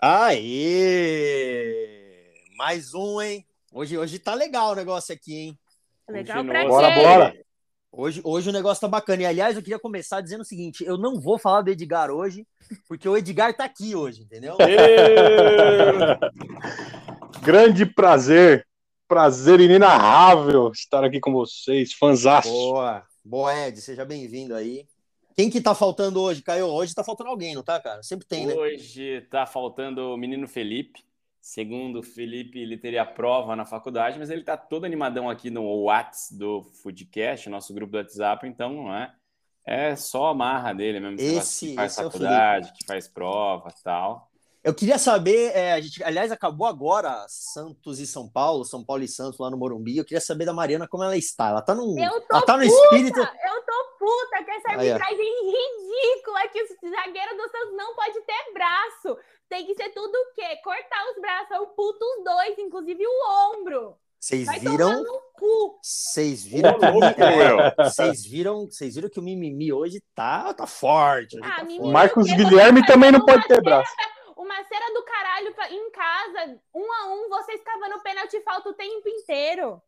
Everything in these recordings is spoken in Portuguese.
Aê! Mais um, hein? Hoje, hoje tá legal o negócio aqui, hein? Legal pra Bora, quê? bora. Hoje, hoje o negócio tá bacana. E, aliás, eu queria começar dizendo o seguinte: eu não vou falar do Edgar hoje, porque o Edgar tá aqui hoje, entendeu? Grande prazer, prazer inenarrável estar aqui com vocês, fanzaço. Boa, boa, Ed, seja bem-vindo aí. Quem que tá faltando hoje, Caio? Hoje tá faltando alguém, não tá, cara? Sempre tem, né? Hoje tá faltando o menino Felipe. Segundo o Felipe, ele teria prova na faculdade, mas ele tá todo animadão aqui no Whats do Foodcast, nosso grupo do WhatsApp, então não é. É só a marra dele mesmo. esse que faz esse é o faculdade, que faz prova tal. Eu queria saber, é, a gente, aliás, acabou agora Santos e São Paulo, São Paulo e Santos lá no Morumbi. Eu queria saber da Mariana como ela está. Ela tá num. Eu tô ela tá no puta, espírito. Eu tô puta com essa arbitragem ridícula que o zagueiro do Santos não pode ter braço. Tem que ser tudo o quê? Cortar os braços. Eu puto os dois, inclusive o ombro. Vocês viram? tomar no cu. Vocês viram? Que- louco, é, Vocês viram? Vocês viram que o mimimi hoje tá, tá forte. Ah, tá mimimi. forte. Marcos Guilherme também não pode ter braço. Uma cera do caralho pra- em casa, um a um, vocês cavando pênalti e falta o tempo inteiro.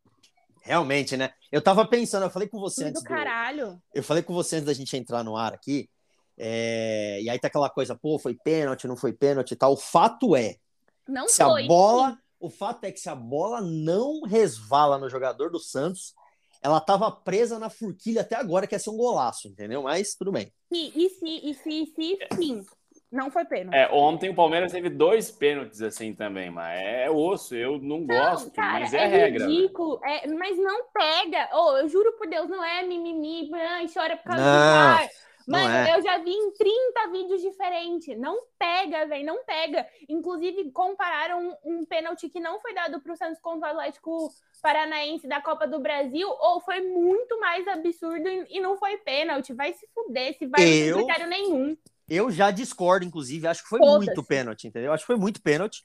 Realmente, né? Eu tava pensando, eu falei com você antes do do, caralho. Eu falei com você antes da gente entrar no ar aqui. é, e aí tá aquela coisa, pô, foi pênalti, não foi pênalti e tal. O fato é, Não se foi. a bola. O fato é que se a bola não resvala no jogador do Santos, ela tava presa na forquilha até agora, que ia ser um golaço, entendeu? Mas tudo bem. E, e se, e se, e se, sim. Não foi pênalti. É, ontem o Palmeiras teve dois pênaltis assim também, mas é osso, eu não gosto, Não, cara, mas é, a regra. né? ridículo, é, mas não pega. Oh, eu juro por Deus, não é mimimi, chora por causa Não, do VAR. não Mano, é. eu já vi em 30 vídeos diferentes. Não pega, velho, não pega. Inclusive, compararam um, um pênalti que não foi dado pro Santos contra o Atlético Paranaense da Copa do Brasil, ou foi muito mais absurdo e, e não foi pênalti. Vai se fuder, se vai Eu- não critério nenhum. Eu já discordo, inclusive, acho que foi muito pênalti, entendeu? Acho que foi muito pênalti.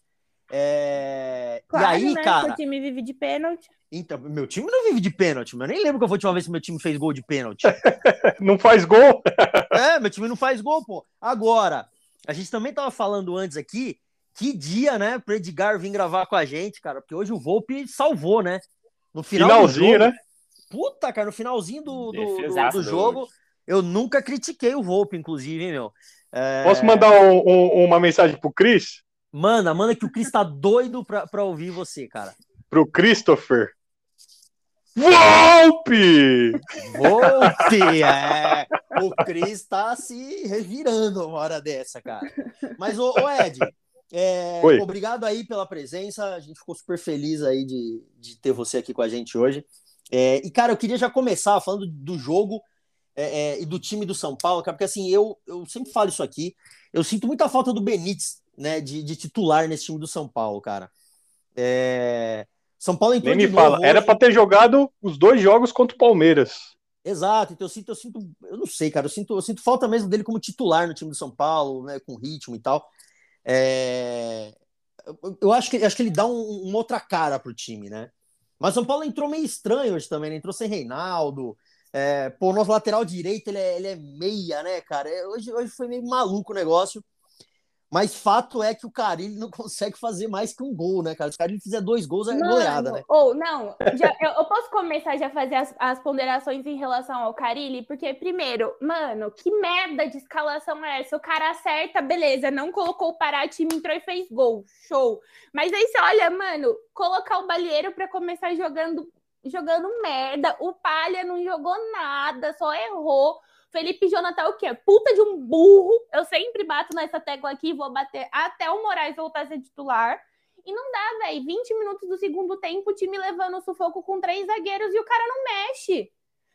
É, Claro, e aí, né? cara, O time vive de pênalti. então, meu time não vive de pênalti, mas eu nem lembro que foi a última vez que meu time fez gol de pênalti. Não faz gol? É, meu time não faz gol, pô. Agora, a gente também tava falando antes aqui, que dia, né, pro Edgar vir gravar com a gente, cara, porque hoje o Volpe salvou, né? No final Finalzinho, do jogo, né? Puta, cara, no finalzinho do, do, do do jogo, eu nunca critiquei o Volpe, inclusive, hein, meu. É, Posso mandar um- um- uma mensagem pro Cris? Manda, manda que o Cris tá doido pra, pra ouvir você, cara. Pro Christopher? Volpe! Volpe, é. O Cris tá se revirando uma hora dessa, cara. Mas, ô, ô Ed, é, obrigado aí pela presença. A gente ficou super feliz aí de, de ter você aqui com a gente hoje. É, e, cara, eu queria já começar falando do jogo é, é, e do time do São Paulo, cara, porque assim, eu, eu sempre falo isso aqui. Eu sinto muita falta do Benítez, né, de, de titular nesse time do São Paulo, cara. É, São Paulo entrou Nem me fala. Era pra ter jogado os dois jogos contra o Palmeiras. Exato, então eu sinto, eu sinto, eu não sei, cara, eu sinto, eu sinto falta mesmo dele como titular no time do São Paulo, né, com ritmo e tal. É, eu, eu acho que, acho que ele dá um- uma outra cara pro time, né? Mas São Paulo entrou meio estranho hoje também, né? entrou sem Reinaldo. É, pô, o nosso lateral direito ele é, ele é meia, né, cara? É, Hoje, hoje foi meio maluco o negócio. Mas fato é que o Carilli não consegue fazer mais que um gol, né, cara? Se o Carilli fizer dois gols, é goleada, né? Ou não, já- eu, eu posso começar já a fazer as, as ponderações em relação ao Carilli? Porque, primeiro, mano, que merda de escalação é essa? O cara acerta, beleza, não colocou o Pará, time entrou e fez gol, show. Mas aí você olha, mano, colocar o Balieiro pra começar jogando, jogando merda, o Palha não jogou nada, só errou. Felipe Jonathan é o quê? Puta de um burro. Eu sempre bato nessa tecla aqui, vou bater até o Moraes voltar a ser titular. E não dá, velho. 20 minutos do segundo tempo, o time levando o sufoco com três zagueiros e o cara não mexe.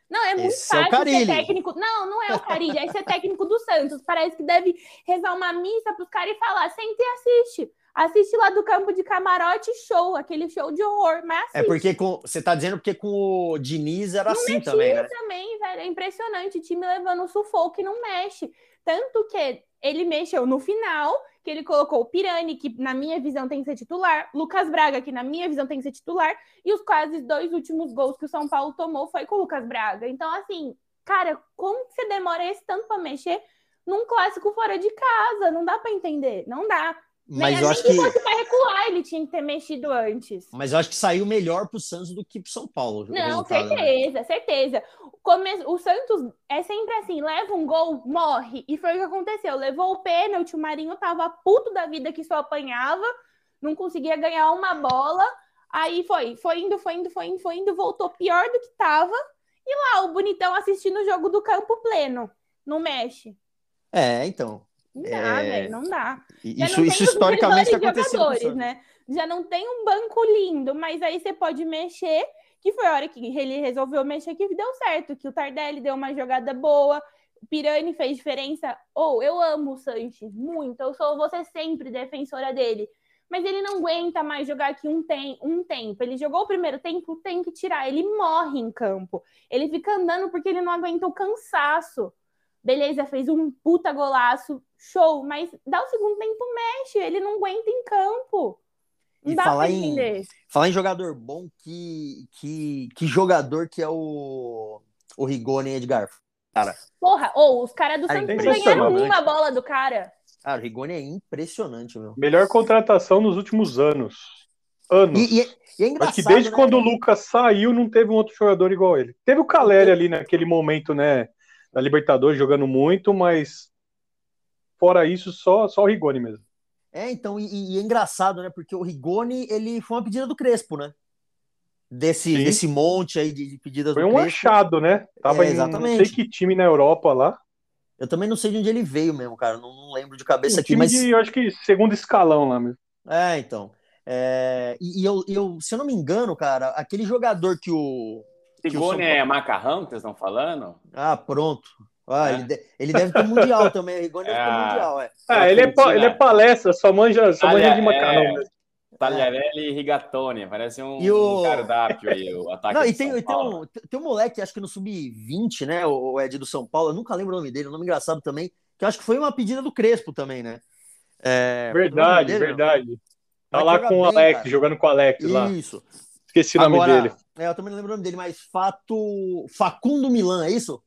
Não, é muito Esse é fácil Carille. ser técnico. Não, não é o Carilli, é ser técnico do Santos. Parece que deve rezar uma missa pros caras e falar: senta e assiste. Assiste lá do campo de camarote, show, aquele show de horror. Mas assiste. É porque com, você tá dizendo porque com o Diniz era Não assim também, né? também, velho. É impressionante. O time levando o sufoco e não mexe. Tanto que ele mexeu no final, que ele colocou o Pirani, que na minha visão tem que ser titular, Lucas Braga, que na minha visão tem que ser titular, e os quase dois últimos gols que o São Paulo tomou foi com o Lucas Braga. Então, assim, cara, como que você demora esse tanto pra mexer num clássico fora de casa? Não dá pra entender. Não dá. Mas eu acho que. pra recuar, ele tinha que ter mexido antes. Mas eu acho que saiu melhor pro Santos do que pro São Paulo. o Não, resultado, né? certeza, certeza. O, come- o Santos é sempre assim, leva um gol, morre. E foi o que aconteceu. Levou o pênalti, o Marinho tava puto da vida que só apanhava, não conseguia ganhar uma bola. Aí foi, foi indo, foi indo, foi indo, foi indo, voltou pior do que tava. E lá, o bonitão assistindo o jogo do campo pleno. Não mexe. É, então. Não dá, É, velho, não dá. Já Isso, não isso historicamente Santos. né? Já não tem um banco lindo, mas aí você pode mexer, que foi a hora que ele resolveu mexer que deu certo, que o Tardelli deu uma jogada boa, o Pirani fez diferença. Ou eu amo o Sanches muito, eu sou você sempre defensora dele. Mas ele não aguenta mais jogar aqui um, tem, um tempo. Ele jogou o primeiro tempo, tem que tirar. Ele morre em campo. Ele fica andando porque ele não aguenta o cansaço. Beleza, fez um puta golaço, show, mas dá o segundo tempo, mexe, ele não aguenta em campo. Não E dá falar pra em- entender. Falar em jogador bom, que, que, que jogador que é o, o Rigoni Edgar. Porra, ou os caras do Cara, Santos não impressionante. ganharam uma bola do cara. Cara, o Rigoni é impressionante, meu. Melhor contratação nos últimos anos. Anos. E, e é, e é engraçado. Acho que desde né? quando o Lucas saiu, não teve um outro jogador igual ele. Teve o Caleri ali naquele momento, né? Da Libertadores jogando muito, mas fora isso, só, só o Rigoni mesmo. É, então, e, e é engraçado, né? Porque o Rigoni, ele foi uma pedida do Crespo, né? Desse, Sim. desse monte aí de, de pedidas Foi do um Crespo. achado, né? Tava É, em não exatamente. sei que time na Europa lá. Eu também não sei de onde ele veio mesmo, cara. Não, não lembro de cabeça Um aqui, time mas. de, eu acho que segundo escalão lá mesmo. É, então. É, e e eu, eu, se eu não me engano, cara, aquele jogador que o. Rigoni é macarrão vocês estão falando? Ah, pronto. Ah, É. ele, de- ele deve ter mundial também. O Rigoni deve ter Ah. mundial, é. Ah, ele é, ele é palestra, só manja, só manja de macarrão é. Tagliarelli e Rigatoni, parece um, o- um cardápio aí, o ataque Não, do e tem, São e tem, um, tem um moleque, acho que no Sub-20, né? O, o Ed do São Paulo, eu nunca lembro o nome dele, um nome engraçado também, que eu acho que foi uma pedida do Crespo também, né? É, Verdade, dele, não? verdade. Tá Mas lá com o Alex, cara. jogando com o Alex lá. Isso. Esqueci o nome Agora, dele. É, eu também não lembro o nome dele, mas Fato Facundo Milan, é isso?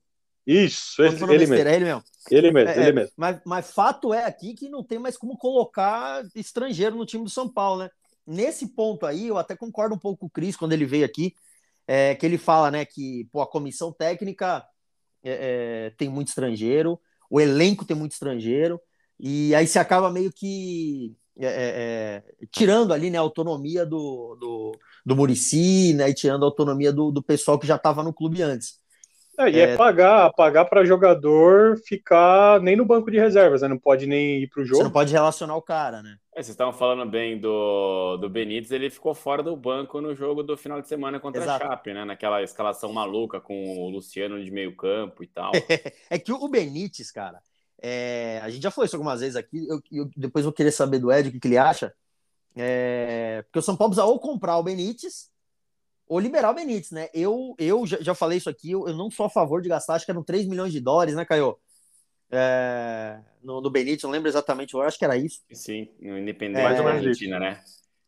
Isso, esse, ele besteira? mesmo. É ele mesmo. Ele mesmo, É, ele é. mesmo. Mas, mas fato é aqui que não tem mais como colocar estrangeiro no time do São Paulo, né? Nesse ponto aí, eu até concordo um pouco com o Cris quando ele veio aqui, é, que ele fala, né, que pô, a comissão técnica é, é, tem muito estrangeiro, o elenco tem muito estrangeiro, e aí se acaba meio que é, é, é, tirando ali, né, a autonomia do, do, do Murici, né, e tirando a autonomia do, do pessoal que já estava no clube antes. É, e é, pagar, pagar para jogador ficar nem no banco de reservas, né? Não pode nem ir pro Você jogo. não pode relacionar o cara, né? É, vocês estavam falando bem do, do Benítez, ele ficou fora do banco no jogo do final de semana contra Exato. a Chape, né? Naquela escalação maluca com o Luciano de meio campo e tal. É que o Benítez, cara, é, a gente já falou isso algumas vezes aqui, eu, eu- depois eu vou querer saber do Ed o que, que ele acha. É, porque o São Paulo precisa ou comprar o Benítez ou liberar o Benítez, né? Eu, eu já, já falei isso aqui, eu, eu não sou a favor de gastar, acho que eram 3 milhões de dólares, né, Caio? É, no, no Benítez, não lembro exatamente, eu acho que era isso. Sim, no Independente ou da Argentina, né?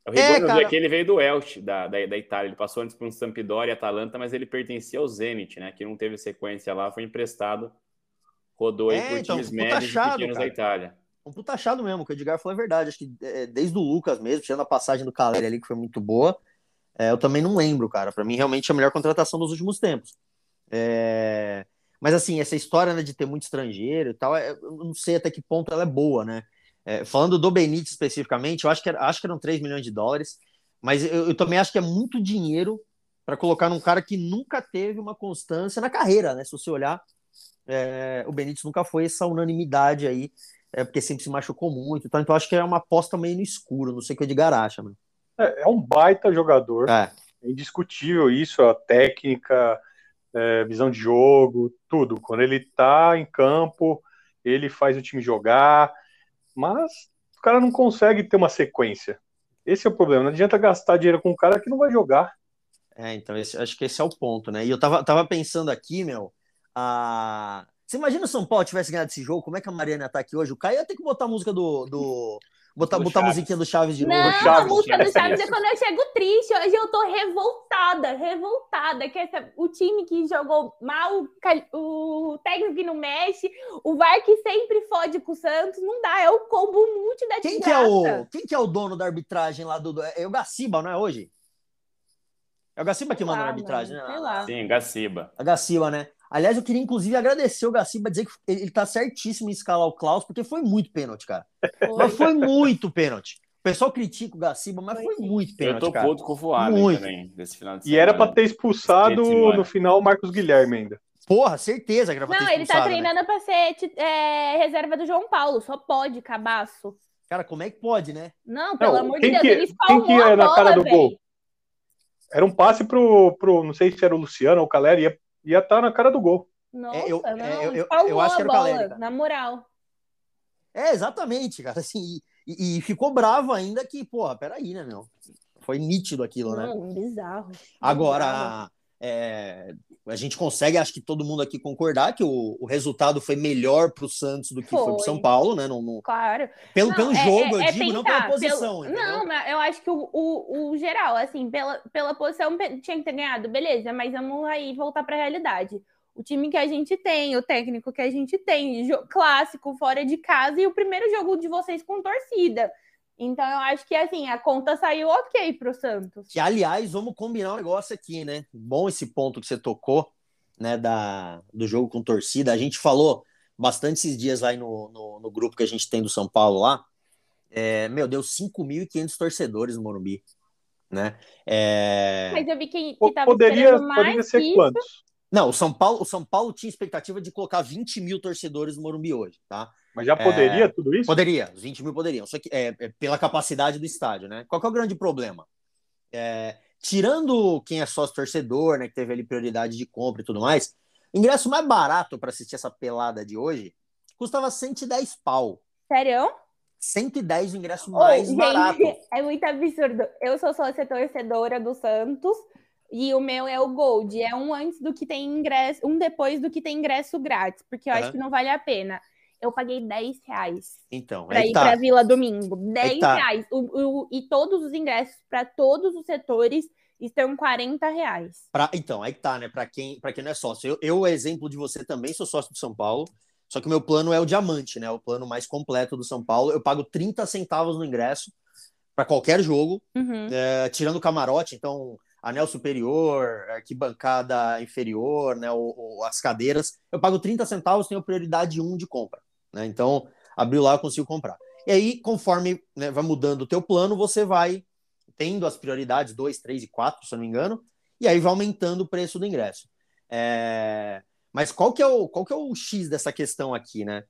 O É, Rigoni, cara. aqui, ele veio do Elche, da, da, da Itália. Ele passou antes por um Sampdoria e Atalanta, mas ele pertencia ao Zenit, né? Que não teve sequência lá, foi emprestado. Rodou aí É, por então, times médios achado, e pequenos cara. da Itália. Um puta achado mesmo, o que o Edgar falou é verdade. Acho que é, desde o Lucas mesmo, tirando a passagem do Caleri ali, que foi muito boa, é, eu também não lembro, cara. Pra mim, realmente, é a melhor contratação dos últimos tempos. É, Mas, assim, essa história né, de ter muito estrangeiro e tal, é, eu não sei até que ponto ela é boa, né? É, falando do Benítez especificamente, eu acho que, era- acho que eram 3 milhões de dólares, mas eu, eu também acho que é muito dinheiro para colocar num cara que nunca teve uma constância na carreira, né? Se você olhar, é, o Benítez nunca foi essa unanimidade aí, é, porque sempre se machucou muito. Então, então eu acho que é uma aposta meio no escuro. Não sei o que o Edgar acha, mano. É, é um baita jogador. É, É indiscutível isso, a técnica, é, visão de jogo, tudo. Quando ele tá em campo, ele faz o time jogar, mas o cara não consegue ter uma sequência. Esse é o problema. Não adianta gastar dinheiro com um cara que não vai jogar. é, então esse- acho que esse é o ponto, né? E eu tava, tava pensando aqui, meu, a... Você imagina se o São Paulo tivesse ganhado esse jogo, como é que a Mariana tá aqui hoje? O Caio ia ter que botar a música do, do Botar, Do botar a musiquinha do Chaves de Não, novo. Chaves, a música do Chaves é quando eu chego triste. Hoje eu tô revoltada, revoltada. Que essa- o time que jogou mal, o o técnico que não mexe, o VAR que sempre fode com o Santos, não dá. É o combo multi da Quem que, é o, quem que é o dono da arbitragem lá do. do- É o Gaciba, não é hoje? É o Gaciba que manda lá, na arbitragem, né? sei lá. Sim, Gaciba. A Gaciba, né? Aliás, eu queria inclusive agradecer o Gaciba, dizer que ele tá certíssimo em escalar o Klaus, porque foi muito pênalti, cara. Mas foi muito pênalti. O pessoal critica o Gaciba, mas Foi foi muito Eu pênalti, tô cara. puto com o Voaden Muito. também, desse final de E era semana. pra ter expulsado no final o Marcos Guilherme ainda. Porra, certeza que era pra Não, ter ele tá né? treinando pra ser é, reserva do João Paulo. Só pode, cabaço. Cara, como é que pode, né? Não, pelo Não, amor de Deus, que- ele quem que é na bola, cara do velho. gol? Era um passe pro, pro não sei se era o Luciano ou o Caleri, ia ia estar na cara do gol. Nossa, É, eu- não, é, eu- eu- eu acho que era o Caleri, cara. na moral. É, exatamente, cara. Assim, e, e ficou bravo ainda que, porra, peraí, né, meu? Foi nítido aquilo, né? Não, bizarro. bizarro. Agora, é, a gente consegue, acho que todo mundo aqui concordar que o, o resultado foi melhor pro Santos do que foi, Foi. São Paulo, né? Não, não- Claro. pelo, Não, pelo é- jogo, é- eu é digo, não pela posição, pelo-? Não, mas eu acho que o, o, o geral, assim, pela, pela posição tinha que ter ganhado, beleza, mas vamos aí voltar para a realidade. O time que a gente tem, o técnico que a gente tem, clássico, fora de casa, e o primeiro jogo de vocês com torcida. Então eu acho que, assim, a conta saiu ok pro Santos. Que, aliás, vamos combinar um negócio aqui, né? Bom esse ponto que você tocou, né, da, do jogo com torcida. A gente falou bastante esses dias aí no, no, no grupo que a gente tem do São Paulo lá. É, meu Deus, 5.500 torcedores no Morumbi, né? É... Mas eu vi que, que tava Poderia, poderia ser isso. quantos? Não, o São Paulo, o São Paulo tinha expectativa de colocar 20 mil torcedores no Morumbi hoje, tá? Mas já poderia tudo isso? Poderia, os 20 mil poderiam, só que é, é pela capacidade do estádio, né? Qual que é o grande problema? É, tirando quem é sócio torcedor, né, que teve ali prioridade de compra e tudo mais, o ingresso mais barato para assistir essa pelada de hoje custava 110 pau. Sério? 110 o ingresso Ô, mais gente, barato. É muito absurdo. Eu sou sócia torcedora do Santos e o meu é o Gold. É um antes do que tem ingresso, um depois do que tem ingresso grátis, porque eu Aham. acho que não vale a pena. Eu paguei 10 reais Então, para aí ir tá. para Vila Domingo. 10 tá. reais. O- o- e todos os ingressos para todos os setores estão 40 reais. Pra- então, aí que tá, né? Para quem, pra quem não é sócio. Eu, eu, exemplo de você também, sou sócio do São Paulo, só que o meu plano é o diamante, né? O plano mais completo do São Paulo. Eu pago 30 centavos no ingresso para qualquer jogo, Uhum. é, tirando o camarote, então anel superior, arquibancada inferior, né? As cadeiras. Eu pago 30 centavos, tenho prioridade 1 de compra, né? Então, abriu lá, eu consigo comprar. E aí, conforme né, vai mudando o teu plano, você vai tendo as prioridades 2, 3 e 4, se eu não me engano, e aí vai aumentando o preço do ingresso. É, Mas qual que, é o, qual que é o X dessa questão aqui, né?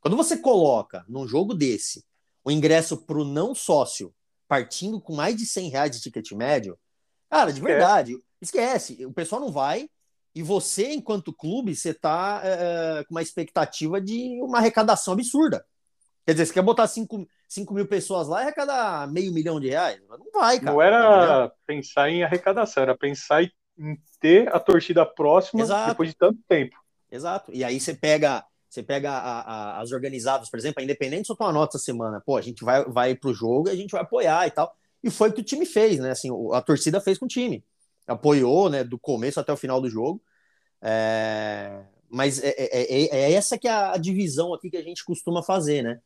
Quando você coloca num jogo desse o ingresso para o não sócio partindo com mais de 100 reais de ticket médio, cara, de verdade, esquece. O pessoal não vai e você, enquanto clube, você tá é, com uma expectativa de uma arrecadação absurda. Quer dizer, você quer botar 5 mil pessoas lá e arrecadar meio milhão de reais? Não vai, cara. Não era pensar em arrecadação, era pensar em ter a torcida próxima Exato. depois de tanto tempo. Exato. E aí você pega, você pega a- a- as organizadas, por exemplo, a Independente soltou uma nota essa semana. Pô, a gente vai, vai pro jogo e a gente vai apoiar e tal. E foi o que o time fez, né? Assim, o- a torcida fez com o time. Apoiou, né? Do começo até o final do jogo. É, Mas é, é- é- é essa que é a divisão aqui que a gente costuma fazer, né?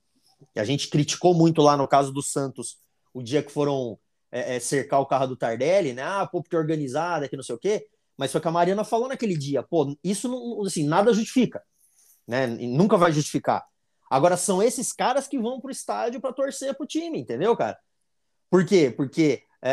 A gente criticou muito lá no caso do Santos, o dia que foram é, é, cercar o carro do Tardelli, né? Ah, pô, porque é organizada, que não sei o quê. Mas foi que a Mariana falou naquele dia. Pô, isso não, assim, nada justifica, né? Nunca vai justificar. Agora são esses caras que vão pro estádio para torcer pro time, entendeu, cara? Por quê? Porque é,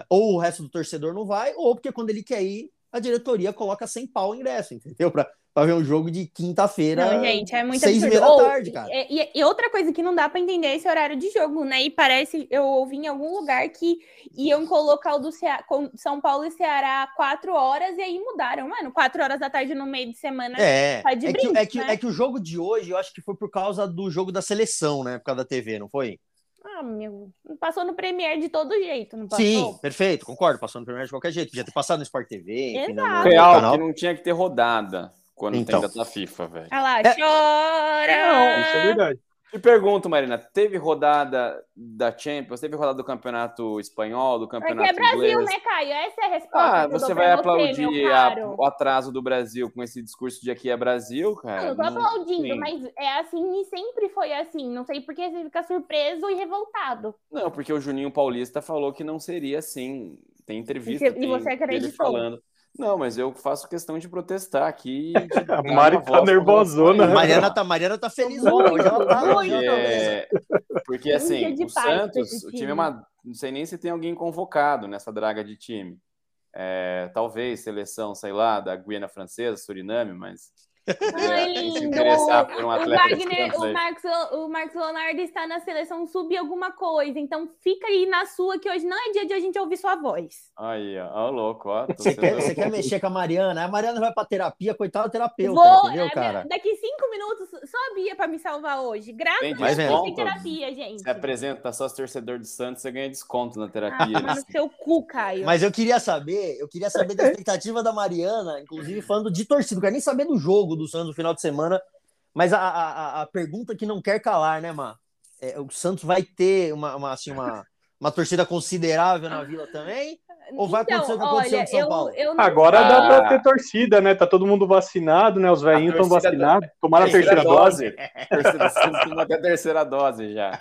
é, ou o resto do torcedor não vai, ou porque quando ele quer ir, a diretoria coloca 100 pau o ingresso, entendeu? Pra, pra ver um jogo de quinta-feira. Não, gente, é muito seis e absurdo. da tarde, cara. E, e- outra coisa que não dá pra entender é esse horário de jogo, né? E parece, eu ouvi em algum lugar que iam colocar o do Cea- com São Paulo e Ceará quatro horas e aí mudaram, mano. Quatro horas da tarde no meio de semana. É, Tá de é, que, é, que, né? é que o jogo de hoje, eu acho que foi por causa do jogo da seleção, né? Por causa da TV, não foi? Ah, meu. Passou no Premier de todo jeito, não passou? Sim, perfeito, concordo. Passou no primeiro de qualquer jeito. Podia ter passado no Sport TV, enfim, no, Exato. Real, canal. que não tinha que ter rodada quando Então. tem data FIFA, velho. Olha lá, É. chora! Não, isso é verdade. Te pergunto, Marina, teve rodada da Champions, teve rodada do Campeonato Espanhol, do Campeonato Porque é Brasil, Inglês? né, Caio? Essa é a resposta. Ah, que eu você vai aplaudir meu a- o atraso do Brasil com esse discurso de aqui é Brasil, Não, cara? eu tô Não- aplaudindo, sim. mas é assim e sempre foi assim. Não sei por que você fica surpreso e revoltado. Não, porque o Juninho Paulista falou que não seria assim. Tem entrevista E você- e tem você dele acreditou? falando. Não, mas eu faço questão de protestar aqui. de A dar Mari tá nervosona, isso. Mariana tá, Mariana tá felizona. Hoje ela tá, tá mesmo. É, porque assim, o Santos, o time. time é uma. Não sei nem se tem alguém convocado nessa draga de time. É, talvez seleção, sei lá, da Guiana Francesa, Suriname, mas. Ai, lindo! um O Wagner. Marcos, o Marcos Leonardo está na seleção sub alguma coisa. Então fica aí na sua, que hoje não é dia de a gente ouvir sua voz. Aí, ó, ó, louco, ó. Você quer, você quer mexer com a Mariana? A Mariana vai pra terapia, coitada da terapeuta, Vou, entendeu, é, cara? daqui cinco minutos, só a Bia pra me salvar hoje. Graças Tem a Deus tem terapia, gente. Se apresenta só se torcedor de Santos, você ganha desconto na Ah, terapia. toma no seu cu, Caio. Mas eu queria saber, eu queria saber da expectativa da Mariana, inclusive falando de torcida, não quero nem saber do jogo do Santos no final de semana, mas a, a, a- pergunta que não quer calar, né, Má? É, o Santos vai ter uma, uma, assim, uma, uma torcida considerável na Vila também? Ou vai acontecer o que aconteceu olha, em São eu, Paulo? eu não Agora Ah. dá pra ter torcida, né? Tá todo mundo vacinado, né? Os velhinhos estão vacinados. Tomaram a terceira dose. A torcida do Santos tomou até a terceira dose já.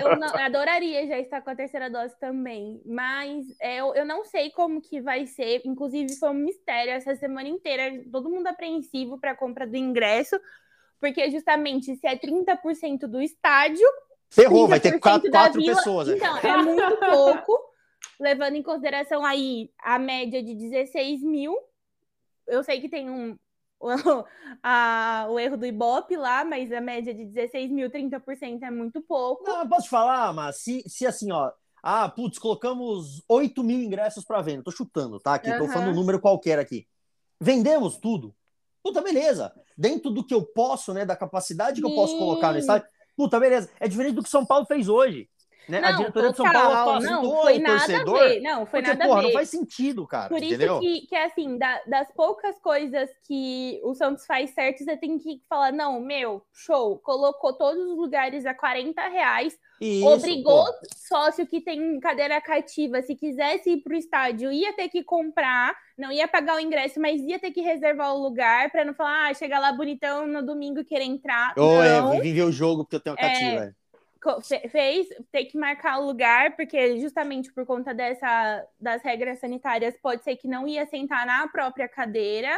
Eu não- adoraria já estar com a terceira dose também, mas é, eu, eu não sei como que vai ser. Inclusive, foi um mistério essa semana inteira, todo mundo apreensivo para a compra do ingresso, porque justamente se é 30% do estádio, Ferrou, vai ter 30% quatro, quatro Vila, pessoas. né? Então, é muito pouco, levando em consideração aí a média de 16 mil. Eu sei que tem um. O, a- o erro do Ibope lá, mas a média de 16 mil, 30% é muito pouco. Não, eu posso te falar, mas se, se assim, ó. Ah, putz, colocamos 8 mil ingressos para venda. Tô chutando, tá? Aqui, tô Aham. falando um número qualquer aqui. Vendemos tudo. Puta, beleza. Dentro do que eu posso, né? Da capacidade que eu posso Sim. colocar no estádio. Puta, beleza. É diferente do que São Paulo fez hoje. Né? a diretoria de São Paulo total, afastou não, foi o nada torcedor. ver. Não, foi porque, nada porra, a ver. não faz sentido, cara. Por isso entendeu? que, que, assim, da- das poucas coisas que o Santos faz certo, você tem que falar, não, meu, show, colocou todos os lugares a 40 reais, Isso, obrigou pô. sócio que tem cadeira cativa, se quisesse ir para o estádio, ia ter que comprar, não ia pagar o ingresso, mas ia ter que reservar o lugar para não falar, ah, chega lá bonitão no domingo querer entrar. É, não, vim ver o jogo porque eu tenho a É, cativa. é. Fez ter que marcar o lugar, porque justamente por conta dessa, das regras sanitárias, pode ser que não ia sentar na própria cadeira.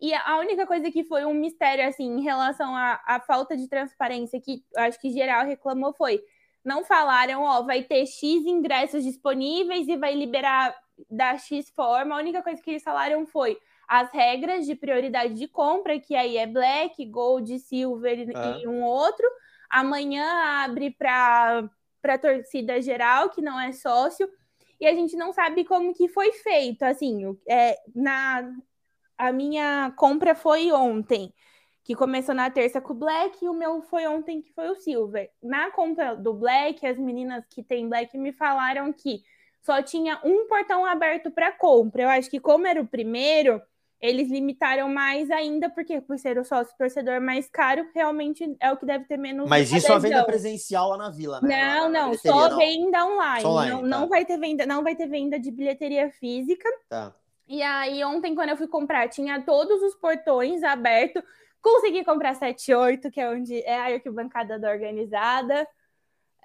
E a única coisa que foi um mistério, assim, em relação à, falta de transparência, que acho que geral reclamou, foi não falaram, ó, vai ter X ingressos disponíveis e vai liberar da X forma. A única coisa que eles falaram foi as regras de prioridade de compra, que aí é Black, Gold, Silver Ah. e um outro. Amanhã abre para a torcida geral, que não é sócio, e a gente não sabe como que foi feito. Assim, é, na, a minha compra foi ontem, que começou na terça com o Black, e o meu foi ontem, que foi o Silver. Na compra do Black, as meninas que têm Black me falaram que só tinha um portão aberto para compra. Eu acho que, como era o primeiro, eles limitaram mais ainda, porque por ser o sócio torcedor mais caro, realmente é o que deve ter menos. Mas isso é a venda presencial lá na vila, né? Não, na não, bilheteria, só não. venda online. Só online, não, tá. não vai ter venda, não vai ter venda de bilheteria física. Tá. E aí, ontem, quando eu fui comprar, tinha todos os portões abertos. Consegui comprar 78, que é onde é a arquibancada da organizada.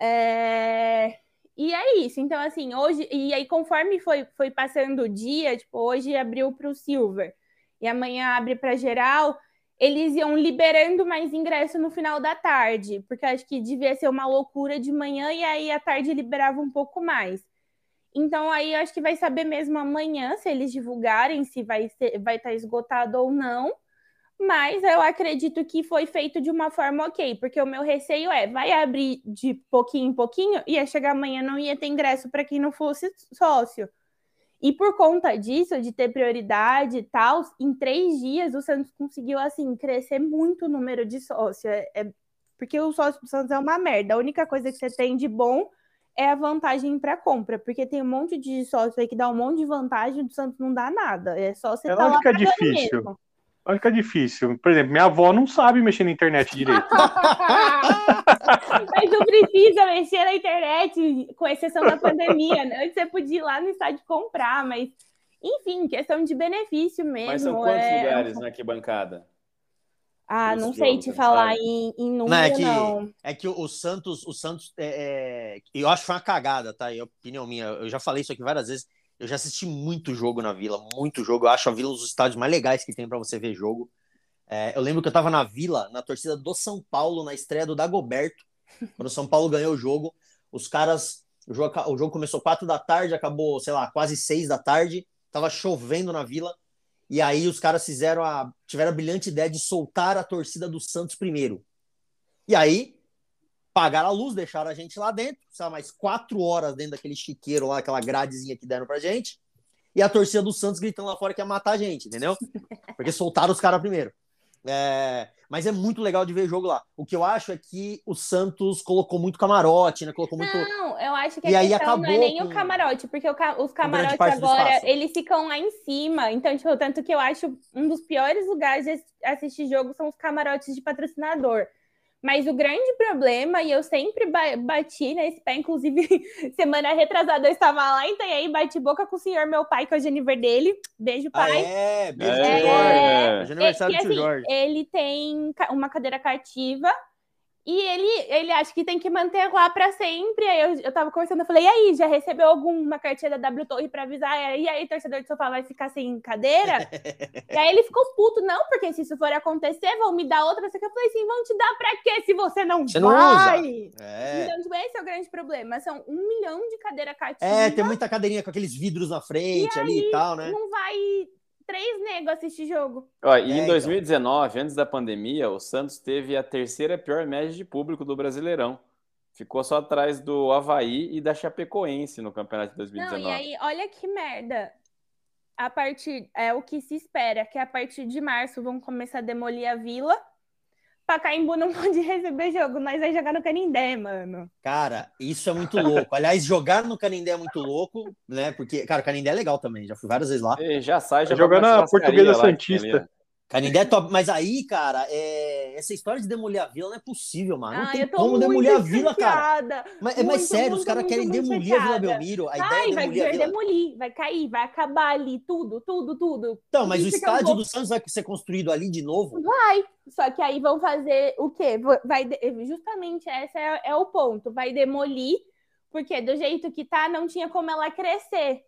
É, E é isso. Então, assim, hoje. E aí, conforme foi, foi passando o dia, tipo, hoje abriu para o Silver e amanhã abre para geral, eles iam liberando mais ingresso no final da tarde, porque acho que devia ser uma loucura de manhã e aí à tarde liberava um pouco mais. Então aí acho que vai saber mesmo amanhã se eles divulgarem se vai ser, vai estar esgotado ou não. Mas eu acredito que foi feito de uma forma ok, porque o meu receio é, vai abrir de pouquinho em pouquinho, ia chegar amanhã não ia ter ingresso para quem não fosse sócio. E por conta disso, de ter prioridade e tal, em três dias o Santos conseguiu assim crescer muito o número de sócios. É, é- porque o sócio do Santos é uma merda. A única coisa que você tem de bom é a vantagem para compra, porque tem um monte de sócio aí que dá um monte de vantagem, do Santos não dá nada. É só você É tá lá lógico que é difícil. mesmo. Olha que é difícil. Por exemplo, minha avó não sabe mexer na internet direito. Mas não precisa mexer na internet, com exceção da pandemia. Né? Antes você podia ir lá no estádio comprar, mas enfim, questão de benefício mesmo. Mas são quantos é... lugares na arquibancada? Ah, não sei te falar em, em número, não. É que, não. É que o Santos, o Santos, é, é, eu acho que foi uma cagada, tá? É opinião minha. Eu já falei isso aqui várias vezes. Eu já assisti muito jogo na Vila, muito jogo. Eu acho a Vila um dos estádios mais legais que tem para você ver jogo. É, eu lembro que eu tava na Vila, na torcida do São Paulo, na estreia do Dagoberto, quando o São Paulo ganhou o jogo. Os caras, o jogo, o jogo começou quatro da tarde, acabou, sei lá, quase seis da tarde. Tava chovendo na Vila. E aí os caras fizeram a, tiveram a brilhante ideia de soltar a torcida do Santos primeiro. E aí pagaram a luz, deixaram a gente lá dentro, sabe, mais quatro horas dentro daquele chiqueiro lá, aquela gradezinha que deram pra gente. E a torcida do Santos gritando lá fora que ia matar a gente, entendeu? Porque soltaram os caras primeiro. É, mas é muito legal de ver jogo lá. O que eu acho é que o Santos colocou muito camarote, né? Colocou muito. Não, eu acho que a e questão não é nem o camarote, porque o ca... os camarotes agora, eles ficam lá em cima. Então, tipo, tanto que eu acho um dos piores lugares de assistir jogo são os camarotes de patrocinador. Mas o grande problema, e eu sempre bati nesse pé, inclusive semana retrasada eu estava lá em Itanhaém, bati boca com o senhor meu pai, que é o Geniver dele. Beijo, ah, pai. Ah, é, beijo, é, é, é, aniversário do assim, Jorge. Ele tem uma cadeira cativa e ele, ele acha que tem que manter lá para sempre. Aí eu, eu tava conversando, eu falei, e aí, já recebeu alguma cartinha da W Torre para avisar? E aí, torcedor de sofá vai ficar sem cadeira? e aí ele ficou puto, não, porque se isso for acontecer, vão me dar outra. Só que eu falei assim, vão te dar para quê se você não você vai? Não usa. É. Então, tipo, esse é o grande problema. São um milhão de cadeira cativa. É, tem muita cadeirinha com aqueles vidros na frente e ali aí, e tal, né? Não vai três negros assistir jogo. Ó, e é, em 2019, então. antes da pandemia, o Santos teve a terceira pior média de público do Brasileirão. Ficou só atrás do Havaí e da Chapecoense no campeonato de 2019. Não, e aí, olha que merda. A partir, é o que se espera, que a partir de março vão começar a demolir a vila Pacaembu não pode receber jogo, nós vai jogar no Canindé, mano. Cara, isso é muito louco. Aliás, jogar no Canindé é muito louco, né? Porque, cara, o Canindé é legal também, já fui várias vezes lá. E já sai, já jogar na Portuguesa Santista. Canindé é top, mas aí, cara, é... essa história de demolir a vila não é possível, mano. Não tem como demolir a vila, cara. Mas, muito, mas sério, muito, os caras querem demolir chateada. a Vila Belmiro. A vai, ideia é demolir vai demolir, vai cair, vai acabar ali, tudo, tudo, tudo. Então, mas o estádio vou... do Santos vai ser construído ali de novo? Vai, só que aí vão fazer o quê? Vai, justamente esse é, é o ponto. Vai demolir, porque do jeito que tá, não tinha como ela crescer.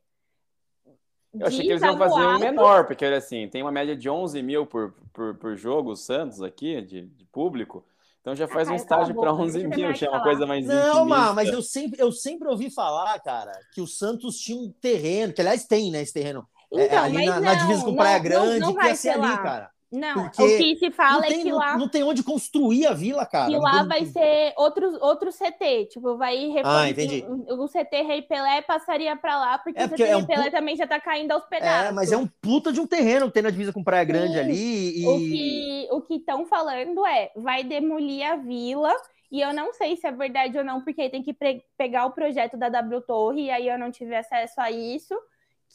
Eu achei que eles iam fazer um menor, porque assim, tem uma média de 11 mil por, por, por jogo, o Santos aqui, de, de público. Então já faz ah, um estágio para 11 mil, que é uma coisa mais Não, mas eu sempre, eu sempre ouvi falar, cara, que o Santos tinha um terreno, que aliás tem, né, esse terreno. É, então, é, ali na, não, na, divisa com Praia Grande, não, não que ia ser ali, cara. Não, Porque o que se fala é tem, que lá. Não, não, tem onde construir a vila, cara. Que lá vai ser outro, outro CT. Tipo, vai reformar. Ah, entendi. O CT Rei Pelé passaria para lá, porque, é porque o CT é um Rei Pelé também já tá caindo aos pedaços. É, mas é um puta de um terreno tem na divisa com Praia Grande Sim. ali. E... O que estão falando é: vai demolir a vila. E eu não sei se é verdade ou não, porque tem que pegar o projeto da W Torre, e aí eu não tive acesso a isso.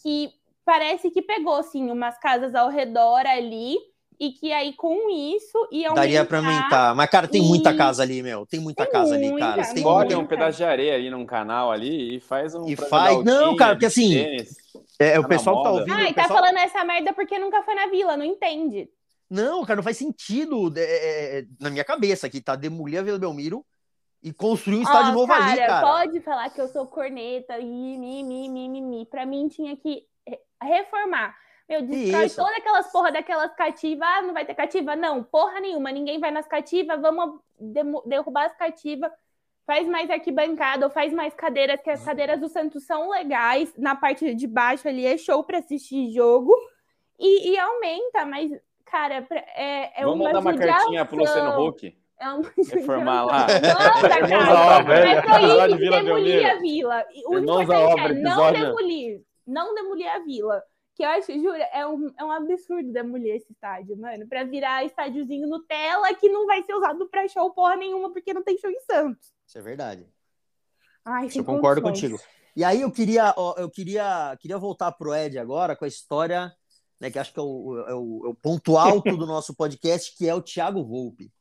Que parece que pegou, assim, umas casas ao redor ali e que aí com isso ia Daria para aumentar. Mas, cara, tem muita casa ali, meu. Tem muita tem casa muita, ali, cara. Você tem um pedaço de areia ali num canal ali e faz um. E faz. Não, cara, porque assim. É, o tá pessoal tá ouvindo. Ah, e tá pessoal... falando essa merda porque nunca foi na vila, não entende. Não, cara, não faz sentido é, é, é na minha cabeça aqui, tá? Demolir a Vila Belmiro e construir um estádio oh, novo cara, ali, cara. Pode falar que eu sou corneta e mi, mi, mi, mi, mi. Pra mim tinha que reformar. Meu, destrói Isso. todas aquelas porra daquelas cativas. Ah, não vai ter cativa? Não, porra nenhuma. Ninguém vai nas cativas. Vamos derrubar as cativas. Faz mais arquibancada ou faz mais cadeiras, que as cadeiras do Santos são legais. Na parte de baixo ali é show para assistir jogo. E, e, aumenta, mas, cara, é, é Vamos uma dar uma cartinha pro Luciano Huck. É uma Reformar lá. Nossa, cara. É proibir demolir a vila. O importante é não demolir. Não demolir a vila. Que eu acho, jura, é um, é um absurdo da mulher esse estádio, mano. Pra virar estádiozinho Nutella que não vai ser usado pra show porra nenhuma, porque não tem show em Santos. Isso é verdade. Ai, eu concordo contigo. E aí eu queria, eu queria, queria voltar pro Ed agora com a história, né, que acho que é o, é o, é o ponto alto do nosso podcast, que é o Thiago Volpe.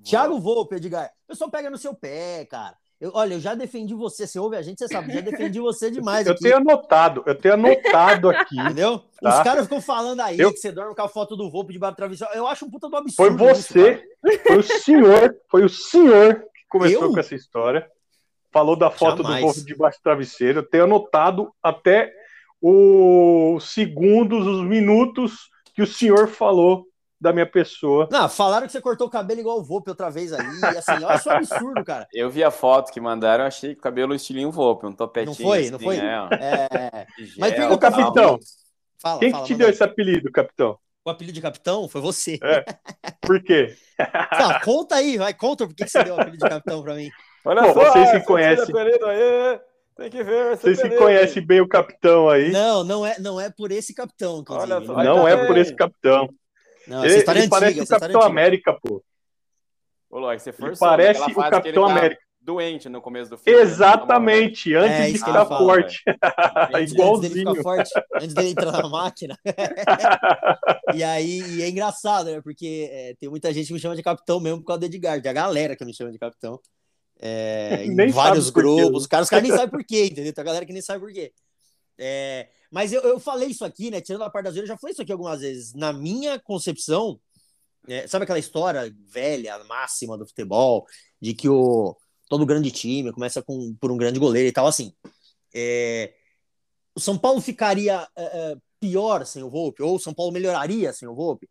Thiago Volpe, Edgar. O pessoal pega no seu pé, cara. Eu, olha, eu já defendi você. Você ouve a gente, você sabe. Já defendi você demais. Eu aqui, tenho anotado, eu tenho anotado aqui. Entendeu? Tá. Os caras ficam falando aí Eu- que você dorme com a foto do Volpe debaixo do travesseiro. Eu acho um puta do Foi absurdo. isso, você, cara. foi o senhor, foi o senhor que começou Eu? com essa história. Falou da foto Jamais. do Volpe debaixo do travesseiro. Eu tenho anotado até os segundos, os minutos que o senhor falou da minha pessoa. Não, falaram que você cortou o cabelo igual o Volpe outra vez aí. Assim, eu acho um absurdo, cara. Eu vi a foto que mandaram, eu achei que o cabelo estilinho Volpe, um topetinho. Não foi? Não assim, foi? é, É... Mas pergunta Ô, capitão. Fala, Quem fala, que te deu aí. esse apelido, capitão? O apelido de capitão foi você. É. Por quê? Tá, conta aí, vai, conta por que você deu o apelido de capitão pra mim. Olha Pô, vocês se conhecem. tem que ver. Vocês se conhecem bem o capitão aí. Não, não é, não é por esse capitão. Olha só, Não Olha é por esse capitão. Não, essa Ele, história é ele parece antiga, o é Capitão antiga. América, pô. Ô, Lóis, você Ele forçou parece naquela o ele Capitão tá América. doente no começo do filme. Exatamente, É, antes de isso que ficar ele fala, forte. Antes, Igualzinho. antes dele ficar forte, antes dele entrar na máquina. e aí e é engraçado, né? Porque é, tem muita gente que me chama de capitão mesmo por causa do Edgar. Tem a galera que me chama de capitão. É, em Nem vários quê, grupos. né? Os caras, os caras nem sabem por quê, entendeu? Tem a galera que nem sabe por quê. É, mas eu, eu falei isso aqui, né? Tirando a parte da zoeira, eu já falei isso aqui algumas vezes. Na minha concepção, é, sabe aquela história velha, máxima do futebol, de que o, todo grande time começa com, por um grande goleiro e tal, assim. É, o São Paulo ficaria é, é, pior sem o Volpe? Ou o São Paulo melhoraria sem o Volpe?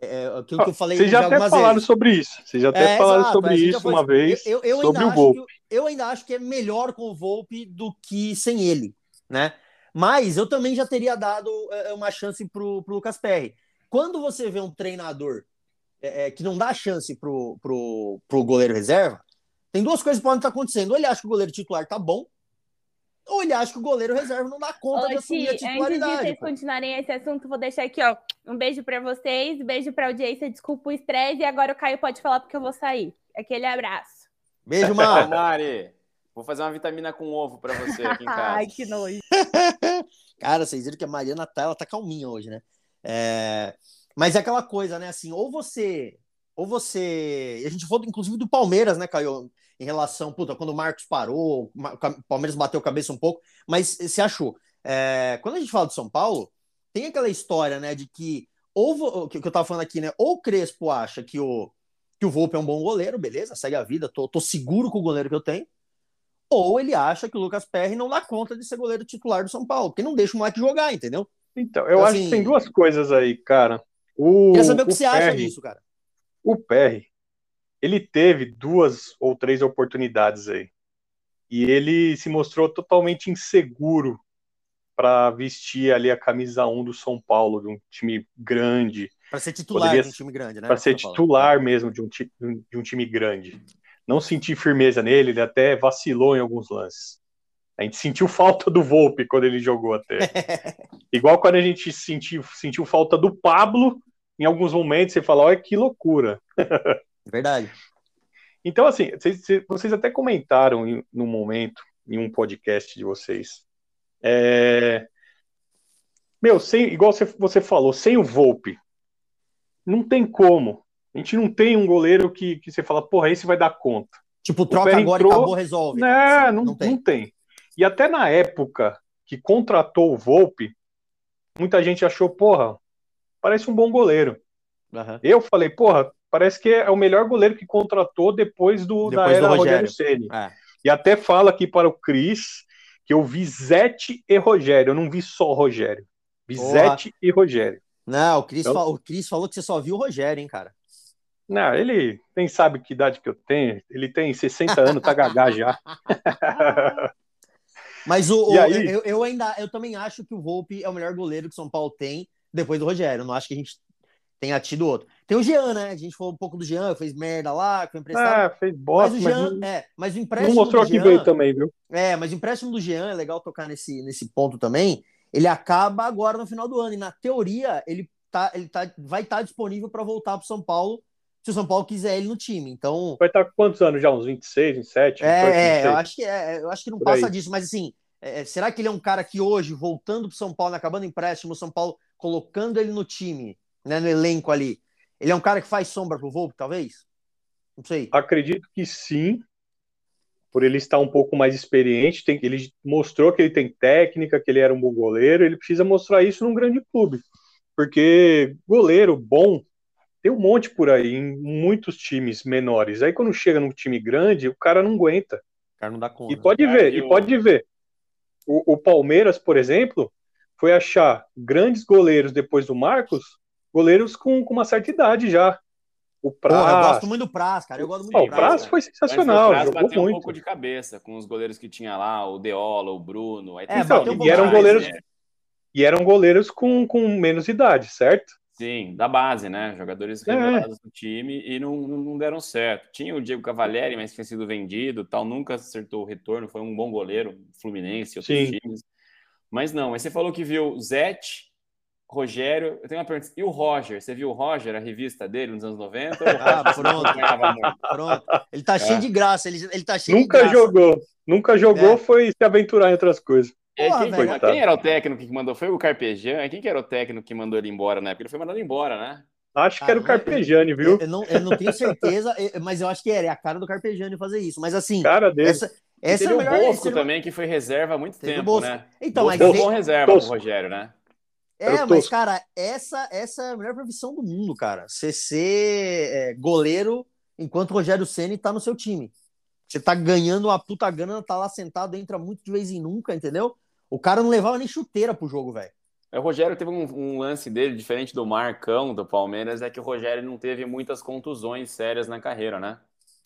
É, aquilo que eu falei Vocês já até falaram vezes. sobre isso. Vocês já até É, falaram exato, sobre isso foi- uma vez. Eu, eu sobre ainda o acho Volpe. que, eu ainda acho que é melhor com o Volpe do que sem ele, né? Mas eu também já teria dado é, uma chance pro, pro Lucas Perry. Quando você vê um treinador é, é, que não dá chance pro, pro, pro goleiro reserva, tem duas coisas que podem estar acontecendo. Ou ele acha que o goleiro titular tá bom, ou ele acha que o goleiro reserva não dá conta de Ô, assumir Ti, a antes de titularidade. vocês pô. continuarem esse assunto, vou deixar aqui, ó. Um beijo pra vocês, beijo pra audiência, desculpa o estresse, e agora o Caio pode falar porque eu vou sair. Aquele abraço. Beijo. Mari, vou fazer uma vitamina com ovo pra você aqui em casa. Ai, que nojo. Cara, vocês viram que a Mariana tá, ela tá calminha hoje, né? É, Mas é aquela coisa, né? Assim, ou você. Ou você. A gente falou, inclusive, do Palmeiras, né, Caio? Em relação, puta, quando o Marcos parou, o Palmeiras bateu a cabeça um pouco, mas você achou. É, Quando a gente fala do São Paulo, tem aquela história, né, de que. Ou que eu tava falando aqui, né? Ou o Crespo acha que o, que o Volpe é um bom goleiro, beleza, segue a vida, tô, tô seguro com o goleiro que eu tenho. Ou ele acha que o Lucas Perry não dá conta de ser goleiro titular do São Paulo, porque não deixa o moleque jogar, entendeu? Então, eu Então, acho assim- que tem duas coisas aí, cara. O, Queria saber o que você acha Perry- disso, cara. O Perry, ele teve duas ou três oportunidades aí. E ele se mostrou totalmente inseguro para vestir ali a camisa 1 do São Paulo, de um time grande, Pra ser titular Poderia de um time grande, né? para ser titular mesmo de um, de um time grande. Não senti firmeza nele, ele até vacilou em alguns lances. A gente sentiu falta do Volpe quando ele jogou até. Igual quando a gente sentiu, sentiu falta do Pablo, em alguns momentos você fala, olha que loucura. Verdade. Então, assim, vocês, vocês até comentaram em, num momento, em um podcast de vocês. É... Meu, sem, igual você, você falou, sem o Volpe, não tem como. A gente não tem um goleiro que, que você fala, porra, esse vai dar conta. Tipo, troca agora entrou- e acabou, resolve. Não, Assim, não, não, tem. tem. E até na época que contratou o Volpe, muita gente achou, porra, parece um bom goleiro. Aham. Eu falei, porra, parece que é o melhor goleiro que contratou depois do da Depois do era Rogério. Rogério Ceni. É. E até fala aqui para o Cris que eu vi Zete e Rogério, eu não vi só o Rogério. Vi. Zete e Rogério. Não, o Cris, Então- fa- o Cris falou que você só viu o Rogério, hein, cara. Não, ele nem sabe que idade que eu tenho. Ele tem 60 anos, tá gagá já. Mas o, o- aí? eu, eu ainda eu também acho que o Volpe é o melhor goleiro que o São Paulo tem depois do Rogério. Eu Não acho que a gente tenha tido outro. Tem o Jean, né? A gente falou um pouco do Jean, fez merda lá, foi emprestado. Ah, fez bosta, mas o mas, Jean, não, é, mas o não empréstimo mostrou do que Jean, veio também, viu? É, mas o empréstimo do Jean, é legal tocar nesse, nesse ponto também. Ele acaba agora no final do ano. E na teoria, ele, tá, ele tá, vai estar disponível para voltar para São Paulo, se o São Paulo quiser ele no time. Então, Vai estar com quantos anos já? Uns 26, 27? 28, é, é, 26? eu acho que é, eu acho que não Por passa aí. disso, mas assim, é, será que ele é um cara que hoje, voltando para São Paulo, acabando o empréstimo, o São Paulo colocando ele no time, né, no elenco ali, ele é um cara que faz sombra pro Volpe, talvez? Não sei. Acredito que sim, por ele estar um pouco mais experiente, tem, ele mostrou que ele tem técnica, que ele era um bom goleiro, ele precisa mostrar isso num grande clube. Porque goleiro bom tem um monte por aí, em muitos times menores. Aí quando chega num time grande, o cara não aguenta. O cara não dá conta. E pode ver, e pode ver. O, o Palmeiras, por exemplo, foi achar grandes goleiros depois do Marcos, goleiros com, com uma certa idade já. O Praz. Pô, eu gosto muito do Praz, cara. Eu gosto muito Pô, do o Praz foi sensacional, o Praz jogou bateu muito. um pouco de cabeça com os goleiros que tinha lá, o Deola, o Bruno. Aí É, Então, um e eram mais, goleiros, né? e eram goleiros com, com menos idade, certo? Sim, da base, né? Jogadores É. revelados do time e não, não deram certo. Tinha o Diego Cavalieri, mas tinha sido vendido, tal, nunca acertou o retorno, foi um bom goleiro, Fluminense, outros Sim. times. Mas não, mas você falou que viu Zete, Rogério. Eu tenho uma pergunta. E o Roger? Você viu o Roger, a revista dele nos anos 90? ou o Ah, pronto. Pronto. Ele tá cheio de graça. Ele, ele tá cheio Nunca de graça. jogou. Nunca jogou, É. foi se aventurar em outras coisas. Porra, quem, velho. quem era o técnico que mandou? Foi o Carpegiani? Quem que era o técnico que mandou ele embora na época? Ele foi mandado embora, né? Acho que Ah, era o não é- Carpegiani, viu? Eu, eu não, eu não tenho certeza, mas eu acho que era. É a cara do Carpegiani fazer isso. Mas assim, Cara dele. essa, essa é Teve o melhor. Bosco é o- também, que foi reserva há muito Teve o tempo, Bosco. né? Então, Bosco mas foi ele- bom reserva Tosco. pro Rogério, né? É, mas, cara, essa, essa é a melhor profissão do mundo, cara. Você ser é, goleiro enquanto o Rogério Ceni tá no seu time. Você tá ganhando uma puta grana, tá lá sentado, entra muito de vez em nunca, entendeu? O cara não levava nem chuteira pro jogo, velho. O Rogério teve um, um lance dele diferente do Marcão do Palmeiras, é que o Rogério não teve muitas contusões sérias na carreira, né?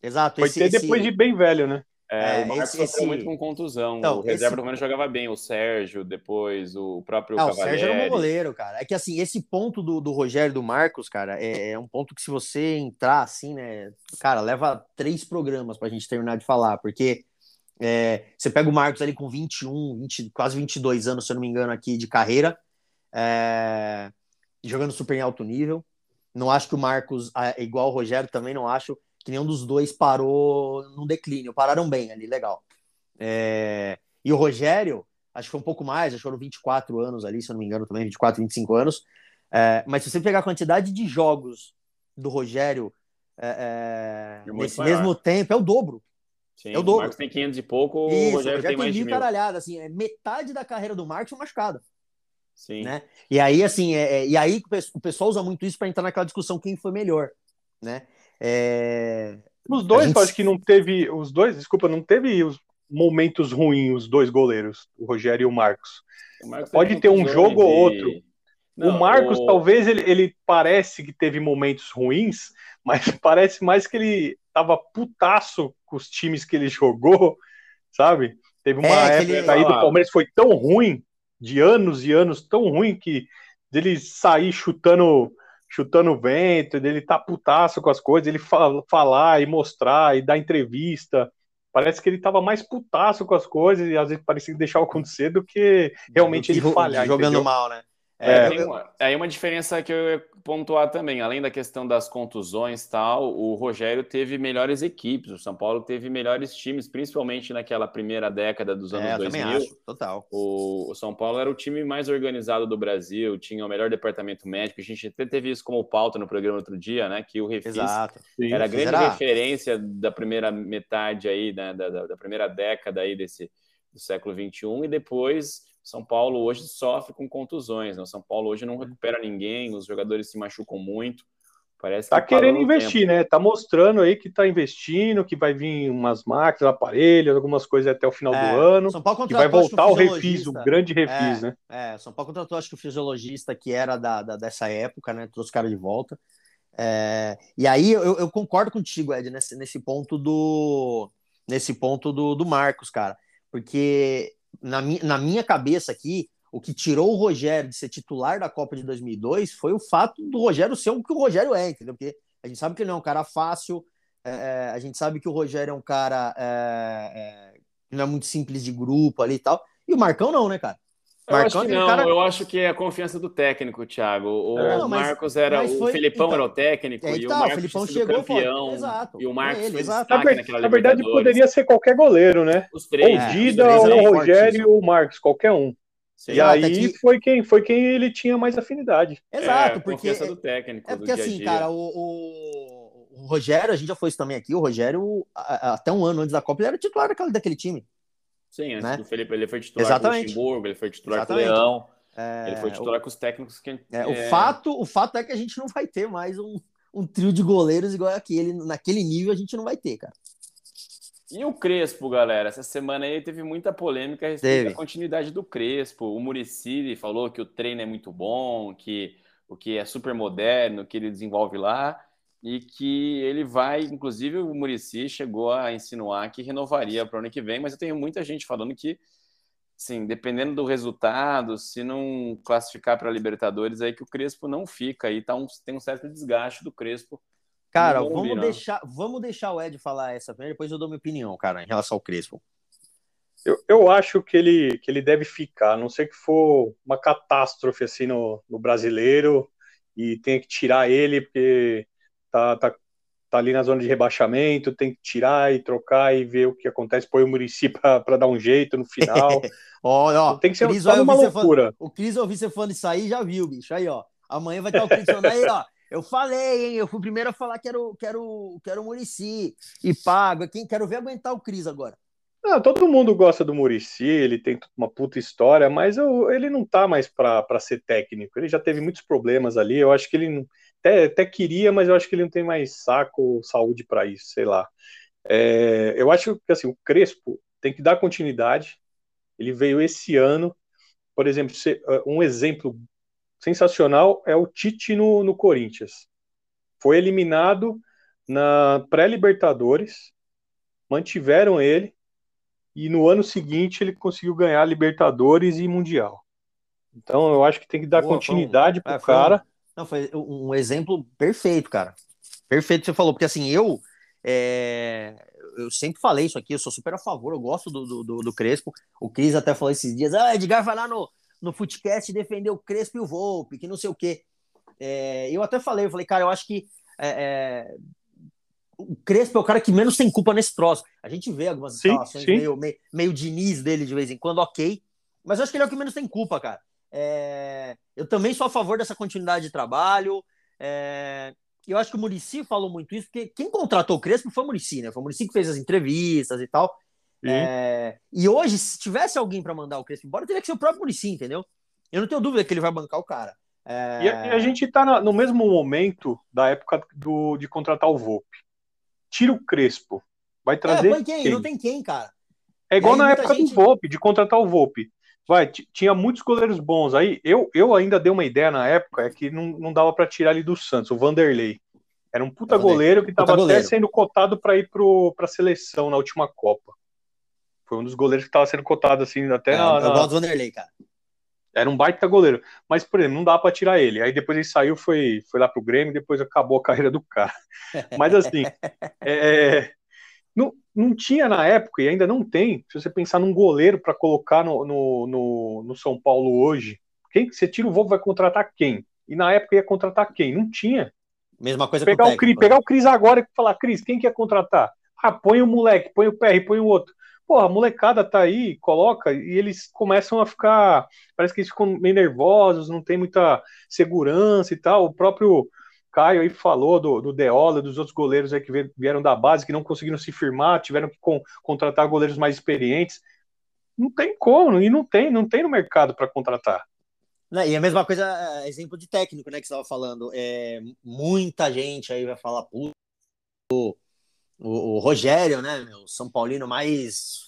Exato. Foi esse- ter esse- depois de bem velho, né? É, É, o Marcos esse- sofreu esse- muito com contusão. Então, o reserva esse- do Palmeiras jogava bem, o Sérgio, depois o próprio Ah, o Cavalieri. Sérgio era um bom goleiro, cara. É que assim, esse ponto do, do Rogério e do Marcos, cara, é, é um ponto que se você entrar assim, né, cara, leva três programas pra gente terminar de falar, porque é, você pega o Marcos ali com 21, 20, quase 22 anos, se eu não me engano, aqui de carreira, é, jogando super em alto nível. Não acho que o Marcos é igual o Rogério, também não acho que nenhum dos dois parou num declínio. Pararam bem ali, legal. É, e o Rogério, acho que foi um pouco mais, acho que foram 24 anos ali, se eu não me engano, também, 24, 25 anos. É, mas se você pegar a quantidade de jogos do Rogério é, é, nesse maior. mesmo tempo, é o dobro. Sim, é o dobro. Marcos tem 500 e pouco, o Isso, Rogério tem tem mais de mil mil. caralhadas, assim, é metade da carreira do Marcos foi machucado, Sim. né? E aí, assim, é, é- e aí o pe- o pessoal usa muito isso para entrar naquela discussão quem foi melhor, né? É, Os dois, gente- acho que não teve. Os dois, desculpa, não teve os momentos ruins, os dois goleiros, o Rogério e o Marcos. O Marcos Pode ter um jogo ou e- outro. Não, o Marcos, o- talvez, ele, ele parece que teve momentos ruins, mas parece mais que ele tava putaço com os times que ele jogou, sabe? Teve uma É, que época ele- aí do Ah. Palmeiras foi tão ruim, de anos e anos, tão ruim que dele sair chutando chutando vento, dele tá putaço com as coisas, ele fala, falar e mostrar e dar entrevista. Parece que ele tava mais putaço com as coisas e às vezes parecia que deixava acontecer do que realmente ele falhar. jogando entendeu? mal, né? É. Tem uma, aí uma diferença que eu ia pontuar também, além da questão das contusões e tal, o Rogério teve melhores equipes, o São Paulo teve melhores times, principalmente naquela primeira década dos anos É, eu também 2000. acho, total. O, o São Paulo era o time mais organizado do Brasil, tinha o melhor departamento médico. A gente até teve isso como pauta no programa outro dia, né? Que o Refis Exato. Era a grande Será? referência da primeira metade aí, né, da, da, da primeira década aí desse do século XXI, e depois São Paulo hoje sofre com contusões. Né? O São Paulo hoje não recupera ninguém, os jogadores se machucam muito. Parece Tá que querendo investir, né? Tá mostrando aí que tá investindo, que vai vir umas máquinas, aparelhos, algumas coisas até o final É, do ano, São Paulo que vai contratou, que voltar o refis, o grande refis, né? É, São Paulo contratou, acho que o fisiologista que era da, da- dessa época, né? Trouxe o cara de volta. É, e aí eu, eu concordo contigo, Ed, nesse, nesse ponto do nesse ponto do, do Marcos, cara. Porque na, mi, na minha cabeça aqui, o que tirou o Rogério de ser titular da Copa de 2002 foi o fato do Rogério ser o que o Rogério é, entendeu? Porque a gente sabe que ele não é um cara fácil, é, é, a gente sabe que o Rogério é um cara é, é, não é muito simples de grupo ali e tal. E o Marcão não, né, cara? Eu acho Marcão é não, cara- eu acho que é a confiança do técnico, Thiago. O Não, mas- Marcos era. mas o foi- Felipão então, era o técnico é, e então, o o Marcos Felipão tinha sido chegou, campeão. exato, e o Marcos foi ele, foi exato. Na, na verdade, poderia ser qualquer goleiro, né? Os Ou três. o É, Dida, três ou o Rogério, fortes. ou o Marcos, qualquer um. Sim. E aí é que- foi, quem, foi quem ele tinha mais afinidade. Exato, é, porque confiança do técnico. é do porque dia a assim, dia. cara, o, o, o o Rogério, a gente já foi isso também aqui, o Rogério, até um ano antes da Copa, ele era titular daquele, daquele time. Sim, antes né? do Felipe, ele foi titular Exatamente. com o Luxemburgo, ele foi titular Exatamente. com o Leão, é, ele foi titular o, com os técnicos que... É, o, é. fato, o fato é que a gente não vai ter mais um, um trio de goleiros igual aquele, naquele nível a gente não vai ter, cara. E o Crespo, galera? Essa semana aí teve muita polêmica a respeito teve. da continuidade do Crespo. O Murici falou que o treino é muito bom, que o que é super moderno, que ele desenvolve lá, e que ele vai, inclusive o Murici chegou a insinuar que renovaria para o ano que vem, mas eu tenho muita gente falando que, sim, dependendo do resultado, se não classificar para Libertadores, aí que o Crespo não fica, aí tá um, tem um certo desgaste do Crespo Cara, vamos deixar, vamos deixar o Ed falar essa primeiro, depois eu dou minha opinião, cara, em relação ao Crespo. Eu, eu acho que ele, que ele deve ficar, a não sei que for uma catástrofe assim no, no brasileiro e tem que tirar ele porque tá, tá, tá ali na zona de rebaixamento, tem que tirar e trocar e ver o que acontece, põe o Murici para dar um jeito no final. ó, ó, tem que ser Cris, uma loucura. o Cris ouviu você falando isso aí já viu, bicho. Aí, ó. Amanhã vai estar o Cris falando aí, ó. Eu falei, hein? Eu fui o primeiro a falar que era o, que era o, que era o Murici. E pago. Quem quero ver aguentar o Cris agora. Ah, todo mundo gosta do Murici, ele tem uma puta história, mas eu, ele não tá mais para ser técnico. Ele já teve muitos problemas ali. Eu acho que ele até, até queria, mas eu acho que ele não tem mais saco ou saúde para isso, sei lá. É, eu acho que assim, o Crespo tem que dar continuidade. Ele veio esse ano, por exemplo, um exemplo sensacional é o Tite no, no Corinthians. Foi eliminado na pré-Libertadores, mantiveram ele, e no ano seguinte ele conseguiu ganhar Libertadores e Mundial. Então eu acho que tem que dar Boa, continuidade um, pro é, cara. Um, não, foi um exemplo perfeito, cara. Perfeito que você falou, porque assim, eu é, eu sempre falei isso aqui, eu sou super a favor, eu gosto do, do, do Crespo. O Cris até falou esses dias, ah, Edgar vai lá no, no Footcast defender o Crespo e o Volpe, que não sei o quê. É, eu até falei, eu falei, cara, eu acho que é, é, o Crespo é o cara que menos tem culpa nesse troço. A gente vê algumas situações meio, meio, meio Diniz dele de vez em quando, ok. Mas eu acho que ele é o que menos tem culpa, cara. É, eu também sou a favor dessa continuidade de trabalho. É, eu acho que o Murici falou muito isso, porque quem contratou o Crespo foi o Murici, né? Foi o Murici que fez as entrevistas e tal. É, e hoje, se tivesse alguém para mandar o Crespo embora, teria que ser o próprio Murici, entendeu? Eu não tenho dúvida que ele vai bancar o cara. É... E, a, e, a, gente está no mesmo momento da época do, de contratar o Volpe. Tira o Crespo. Vai é, trazer. É, quem? quem? Não tem quem, cara. É igual na época gente... do Volpe, de contratar o Volpe. Vai, tinha muitos goleiros bons. Aí eu, eu ainda dei uma ideia na época, é que não, não dava para tirar ele do Santos, o Vanderlei. Era um puta goleiro que estava até sendo cotado para ir para a seleção na última Copa. Foi um dos goleiros que estava sendo cotado assim, até é, na, Eu gosto do Vanderlei, cara. Era um baita goleiro. Mas, por exemplo, não dá para tirar ele. Aí depois ele saiu, foi, foi lá pro Grêmio, depois acabou a carreira do cara. Mas assim, é, não, não tinha na época, e ainda não tem, se você pensar num goleiro para colocar no, no, no, no, São Paulo hoje, quem você tira o voo vai contratar quem? E na época ia contratar quem? Não tinha. Mesma coisa pegar o, Cris, Pegar o Cris agora e falar, Cris, quem quer contratar? Ah, põe o moleque, põe o PR, põe o outro. Pô, a molecada tá aí, coloca, e eles começam a ficar. Parece que eles ficam meio nervosos, não tem muita segurança e tal. O próprio Caio aí falou do, do Deola, dos outros goleiros aí que vieram da base, que não conseguiram se firmar, tiveram que con contratar goleiros mais experientes. Não tem como, e não tem, não tem no mercado para contratar. e a mesma coisa, é, exemplo de técnico, né, que você estava falando. É, muita gente aí vai falar, puto, o, o Rogério, né, meu, São Paulino mais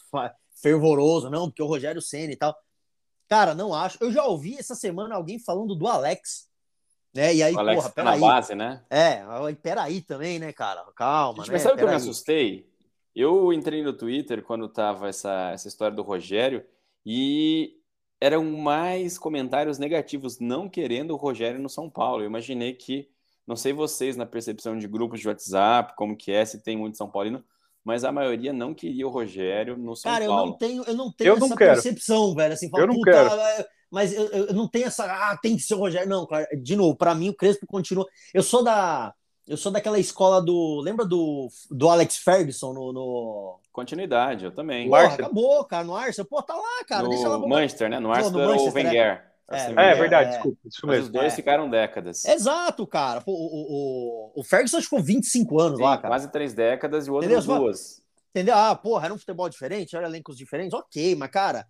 fervoroso, não, porque o Rogério Senna e tal. Cara, não acho. Eu já ouvi essa semana alguém falando do Alex. Né? E aí, o Alex porra, tá peraí. base, né? É, peraí também, né, cara? Calma. Gente, né? Mas sabe o que eu me assustei? Eu entrei no Twitter quando tava essa, essa história do Rogério e eram mais comentários negativos, não querendo o Rogério no São Paulo. Eu imaginei que não sei vocês na percepção de grupos de WhatsApp, como que é, se tem muito São Paulino, mas a maioria não queria o Rogério no São Cara, Paulo. Cara, eu não tenho, eu não tenho eu essa não percepção, velho. Assim, fala, eu não quero. Mas eu, eu, não tenho essa. Ah, tem que ser o Rogério. Não, claro. De novo, para mim o Crespo continua. Eu sou da. Eu sou daquela escola do. Lembra do, do Alex Ferguson no. no... Continuidade, eu também. Porra, acabou, cara. No Arsenal. Pô, tá lá, cara. No Deixa lá. Manchester, né? No Arsenal Manchester, o Wenger. É. Assim, é, é, verdade, desculpa. Isso mesmo. os dois é. ficaram décadas. Exato, cara. Pô, o, o, o Ferguson ficou 25 anos Sim, lá, cara. Quase três décadas e o outro Entendeu? duas. Entendeu? Ah, porra, era um futebol diferente, era elencos diferentes. Ok, mas, cara, é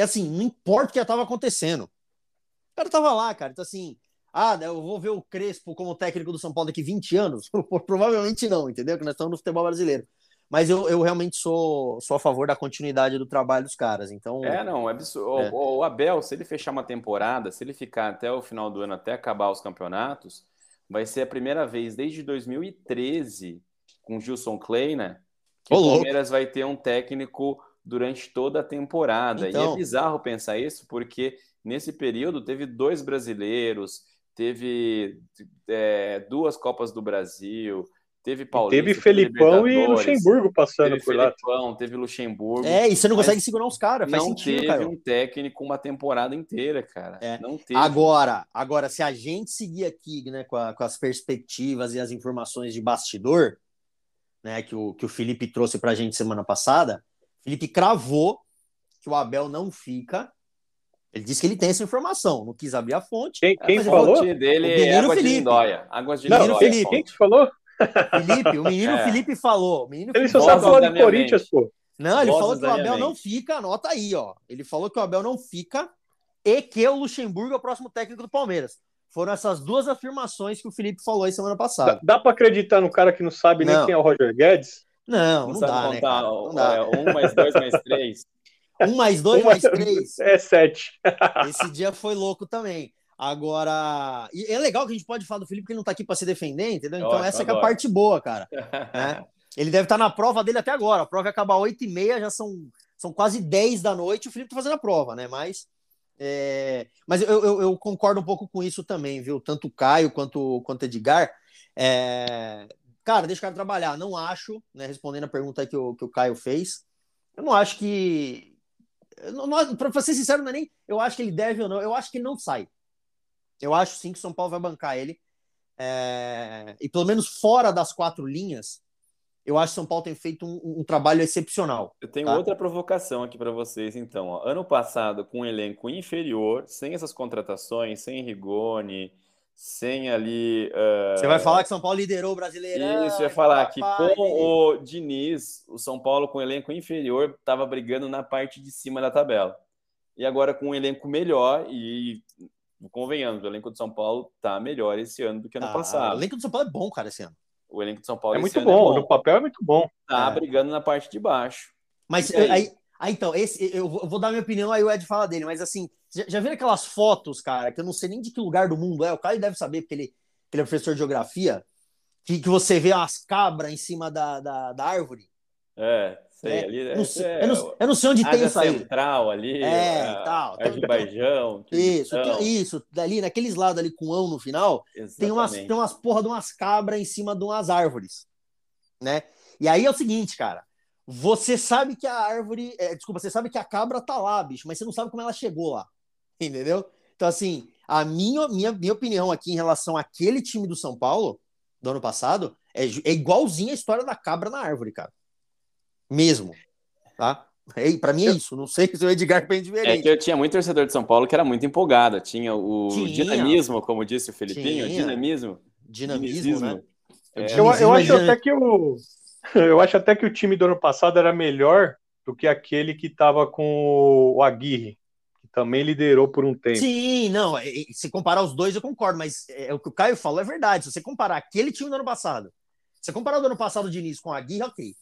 assim, não importa o que estava acontecendo. O cara tava lá, cara. Então, assim, ah, eu vou ver o Crespo como técnico do São Paulo daqui 20 anos? Provavelmente não, entendeu? Que nós estamos no futebol brasileiro. Mas eu, eu realmente sou, sou a favor da continuidade do trabalho dos caras. Então. É, não, é absurdo. É. O, o, Abel, se ele fechar uma temporada, se ele ficar até o final do ano, até acabar os campeonatos, vai ser a primeira vez desde 2013, com Gilson Kleina, que o Palmeiras vai ter um técnico durante toda a temporada. Então... E é então. bizarro pensar isso, porque nesse período teve dois brasileiros, teve é, duas Copas do Brasil, Teve Paulista, teve Felipão e Luxemburgo passando teve por Felipão, lá. Teve Luxemburgo. É, e você não consegue segurar os caras. Não sentido, teve cara. um técnico uma temporada inteira, cara. É. Não teve. Agora, agora, se a gente seguir aqui, né, com, a, com, as perspectivas e as informações de bastidor, né, que o, que o Felipe trouxe pra gente semana passada, Felipe cravou que o Abel não fica. Ele disse que ele tem essa informação, não quis abrir a fonte. Quem, quem falou? O dele o é água Felipe. de Lindóia. Águas de não, Felipe. Quem que falou? Felipe, o menino é. Felipe falou. O menino ele só sabe falar do Corinthians, mente. pô. Não, ele Vozes falou que o Abel não fica, anota aí, ó. Ele falou que o Abel não fica e que o Luxemburgo é o próximo técnico do Palmeiras. Foram essas duas afirmações que o Felipe falou aí semana passada. Dá, dá para acreditar no cara que não sabe não. nem quem é o Roger Guedes? Não, não, não dá, né, cara? Não dá. É, um mais dois mais três. Um mais dois um mais três. É sete. Esse dia foi louco também. Agora, e é legal que a gente pode falar do Felipe que ele não tá aqui para se defender, entendeu? Então, essa é a parte boa, cara. né? Ele deve estar tá na prova dele até agora. A prova vai acabar 8 e meia, já são, são quase 10 da noite. O Felipe tá fazendo a prova, né? Mas, é... Mas eu, eu, eu, concordo um pouco com isso também, viu? Tanto o Caio quanto o Edgar. É... Cara, deixa o cara trabalhar. Não acho, né? Respondendo a pergunta que o, que o Caio fez, eu não acho que. Para ser sincero, não é nem eu acho que ele deve ou não, eu acho que ele não sai. Eu acho sim que o São Paulo vai bancar ele. É... E pelo menos fora das quatro linhas, eu acho que São Paulo tem feito um, um trabalho excepcional. Eu tenho tá? outra provocação aqui para vocês, então. Ó. Ano passado, com um elenco inferior, sem essas contratações, sem Rigoni, sem ali. Uh... Você vai falar que São Paulo liderou o brasileiro? Isso, eu ia falar que com o Diniz, o São Paulo com um elenco inferior estava brigando na parte de cima da tabela. E agora com um elenco melhor e convenhamos, o elenco de São Paulo tá melhor esse ano do que ano ah, passado. O elenco de São Paulo é bom, cara, esse ano. O elenco de São Paulo é muito bom, é bom, no papel é muito bom. Tá é. brigando na parte de baixo. Mas aí? aí, aí, então, esse, eu vou dar minha opinião, aí o Ed fala dele, mas assim, já, já viram aquelas fotos, cara, que eu não sei nem de que lugar do mundo é, o Caio deve saber, porque ele, ele é professor de geografia, que, que você vê umas cabras em cima da, da, da árvore. É, sei, é, ali, não sei, é, eu, não, eu, não, sei onde tem isso aí. central ali, é, a, tal. Azerbaijão. Isso, tem, isso, dali, naqueles lados ali com ão no final, tem umas, tem umas porra de umas cabras em cima de umas árvores, né? E aí é o seguinte, cara, você sabe que a árvore, é, desculpa, você sabe que a cabra tá lá, bicho, mas você não sabe como ela chegou lá, entendeu? Então, assim, a minha, minha, minha opinião aqui em relação àquele time do São Paulo, do ano passado, é, é igualzinha a história da cabra na árvore, cara mesmo, tá? É, para mim é isso, não sei se o Edgar pensa diferente. É que eu tinha muito torcedor de São Paulo que era muito empolgado, tinha o tinha. dinamismo, como disse o Felipinho, tinha. dinamismo. Dinamismo, né? É. Eu, eu acho até que o eu acho até que o time do ano passado era melhor do que aquele que estava com o Aguirre, que também liderou por um tempo. Sim, não, se comparar os dois eu concordo, mas é, o que o Caio falou é verdade. Se você comparar aquele time do ano passado, se você comparar o do ano passado de início com o Aguirre, ok.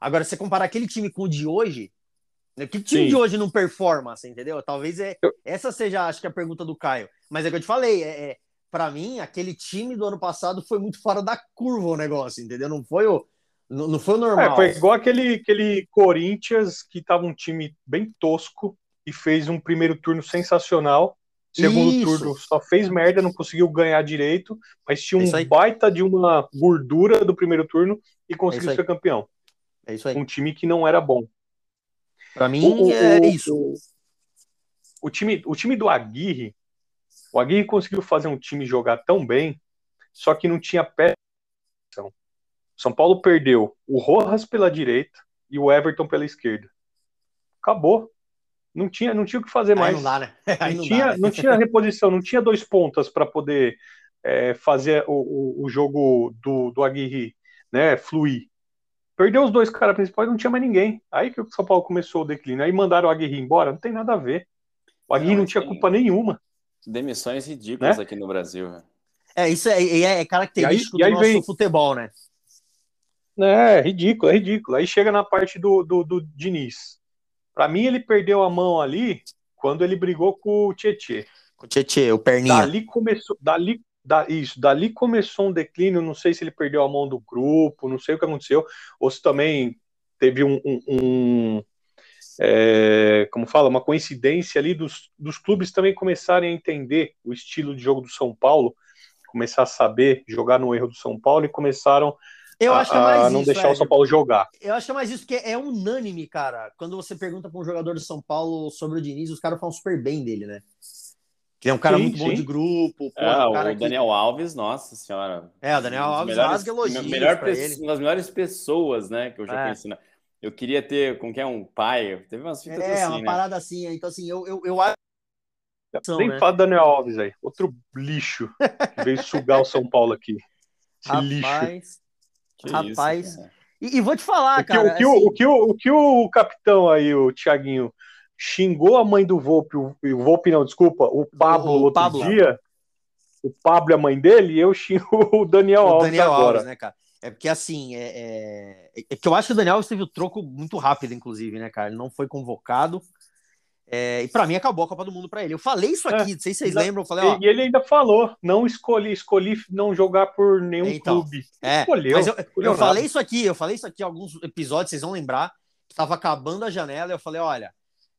Agora, se você comparar aquele time com o de hoje, né, que time Sim. de hoje não performa, assim, entendeu? Talvez é, essa seja, acho que, a pergunta do Caio. Mas é o que eu te falei, é, é para mim, aquele time do ano passado foi muito fora da curva o negócio, entendeu? Não foi o, não, não foi o normal. É, foi igual aquele, aquele Corinthians que tava um time bem tosco e fez um primeiro turno sensacional. Segundo Isso. turno só fez merda, não conseguiu ganhar direito, mas tinha um baita de uma gordura do primeiro turno e conseguiu é ser campeão. É isso aí. Um time que não era bom. Para mim, o, é o, isso. O, o, time, o time do Aguirre, o Aguirre conseguiu fazer um time jogar tão bem, só que não tinha pé. São Paulo perdeu o Rojas pela direita e o Everton pela esquerda. Acabou. Não tinha, não tinha o que fazer Aí mais. não dá, né? Aí não, não tinha, dá, né? não tinha reposição, não tinha dois pontas para poder é, fazer o, o, o jogo do, do Aguirre né, fluir. Perdeu os dois caras principais não tinha mais ninguém. Aí que o São Paulo começou o declínio. Aí mandaram o Aguirre embora, não tem nada a ver. O Aguirre Não, não, tinha culpa nenhuma. Demissões ridículas Né? aqui no Brasil. É, isso é, é- é característico E aí- e aí do nosso vem- futebol, né? É, ridículo, é ridículo. Aí chega na parte do, do, do Diniz. Pra mim, ele perdeu a mão ali quando ele brigou com o Tietê. Com o Tietê, o Perninha. Dali começou, dali, da, isso, dali começou um declínio. Não sei se ele perdeu a mão do grupo, não sei o que aconteceu, ou se também teve um, um- um, é, como fala, uma coincidência ali dos, dos clubes também começarem a entender o estilo de jogo do São Paulo, começar a saber jogar no erro do São Paulo e começaram Eu a, acho que é mais não isso, deixar o Ed. São Paulo jogar. Eu acho que é mais isso, porque é unânime, cara. Quando você pergunta para um jogador do São Paulo sobre o Diniz, os caras falam super bem dele, né? Que é um cara Sim, muito bom sim. de grupo. pô, É, um cara o que- Daniel Alves, nossa senhora. É, o Daniel Alves rasga elogios melhor. Uma das melhores pessoas, né, que eu já É. conheci. né? Eu queria ter, com quem é um pai, teve umas fitas É, assim, uma né? parada assim. Então, assim, eu, eu, eu acho. São, Nem né? fala do Daniel Alves aí, outro lixo que veio sugar o São Paulo aqui. Esse lixo. Rapaz. Que isso, rapaz. cara. E, e vou te falar, O que, cara. o, que o, assim, o, que o, o que o capitão aí, o Thiaguinho, xingou a mãe do Volpe, o, o Volpe não, desculpa, o Pablo o outro Pablo. dia, o Pablo e a mãe dele, e eu xingo o Daniel o Alves Daniel agora. Alves, né, cara? É porque assim, é, é- é que eu acho que o Daniel Alves teve o troco muito rápido, inclusive, né, cara? Ele não foi convocado. É, e pra mim acabou a Copa do Mundo pra ele. Eu falei isso aqui, não sei se vocês Não, lembram. Eu falei, ó, E, ele ainda falou, não escolhi, escolhi não jogar por nenhum Então, clube. é, escolheu, mas eu, escolheu eu falei isso aqui, eu falei isso aqui em alguns episódios, vocês vão lembrar. Tava acabando a janela, eu falei, olha,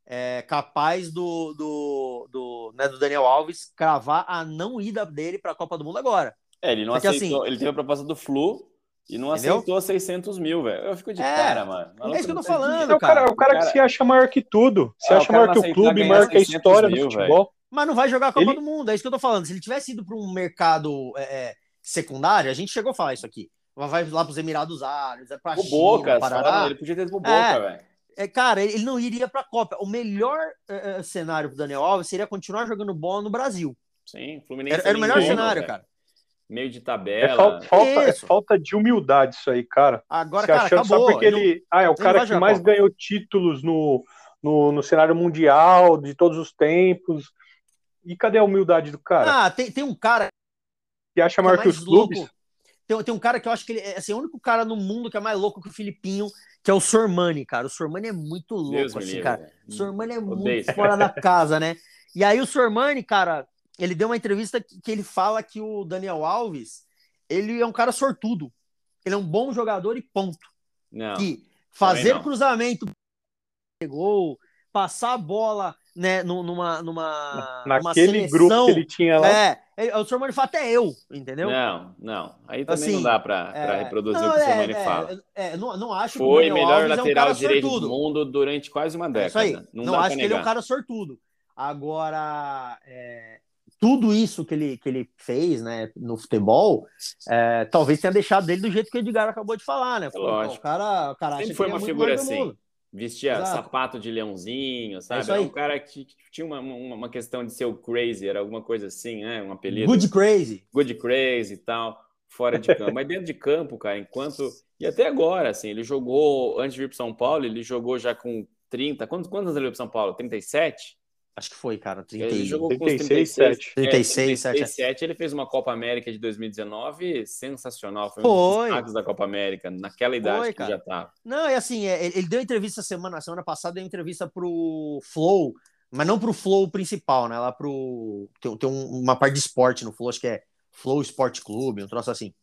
é capaz do, do, do, né, do Daniel Alves cravar a não ida dele pra Copa do Mundo agora. É, ele não Porque, aceitou. assim, ele teve a proposta do Flu e não Entendeu? aceitou 600 mil, velho. Eu fico de É, cara, mano. é isso que eu tô Maluco, falando, É o cara, cara. é o cara que se acha maior que tudo. Se Ah, o acha maior que o clube, maior que a 600 história mil, do futebol. Mas não vai jogar a Copa Ele- do Mundo, é isso que eu tô falando. Se ele tivesse ido para um mercado é, é, secundário, a gente chegou a falar isso aqui. Vai lá para os Emirados Árabes, é para O China, Boca, Parará. ele podia ter ido pro Boca, É. velho. É, cara, ele não iria para a Copa. O melhor é, é, cenário para Daniel Alves seria continuar jogando bola no Brasil. Sim, Fluminense. Era, era o melhor cenário, cara. Meio de É, tabela. fal- falta, é Isso. falta de humildade isso aí, cara. Agora, se cara, achando acabou. só porque Ele ele. Ah, é o cara que mais Copa. ganhou títulos no, no, no cenário mundial de todos os tempos. E cadê a humildade do cara? Ah, tem, tem um cara que acha que é maior que mais os clubes? louco. Tem, tem um cara que eu acho que ele é assim, o único cara no mundo que é mais louco que o Filipinho, que é o Sormani, cara. O Sormani é muito louco, Deus assim, livre, cara. O Sormani é Odeio muito fora da casa, né? E aí o Sormani, cara, ele deu uma entrevista que, que ele fala que o Daniel Alves, ele é um cara sortudo. Ele é um bom jogador e ponto. Não. Que fazer cruzamento, gol, passar a bola, né, nu- numa numa Naquele seleção, grupo que ele tinha lá. É, ele- o Sormani fala até eu, entendeu? Não, não. Aí também Assim, não dá pra, pra É, reproduzir não, o que o é, Giovanni é, fala. É, não, não acho que Foi o Daniel melhor Alves é um lateral direito sortudo. do mundo durante quase uma É década. Não, Não, acho pra que ele é um cara sortudo. Agora, é, tudo isso que ele, que ele fez né, no futebol, é, talvez tenha deixado dele do jeito que o Edgar acabou de falar, né? Falou, pô, lógico. o cara, o cara Sempre foi é uma figura assim. Vestia Exato. sapato de leãozinho, sabe? isso Era aí. um cara que tinha uma, uma, uma questão de ser o crazy, era alguma coisa assim, né? Um apelido. Good crazy. good crazy e tal, fora de campo. Mas dentro de campo, cara, enquanto. E até agora, assim, ele jogou, antes de vir para São Paulo, ele jogou já com 30. Quantos, quantos anos ele veio para São Paulo? 37? Acho que foi, cara. 30, Ele jogou com 36, 36, 7. 36, é, 37. Ele fez uma Copa América de 2019 sensacional. Foi um Foi. dos destaques da Copa América, naquela idade Foi, que cara. já estava. Não, é assim, é, ele ele deu entrevista semana, semana passada, deu entrevista pro Flow, mas não pro Flow principal, né? Lá pro. Tem, tem um- uma parte de esporte no Flow, acho que é Flow Esporte Clube, um troço assim.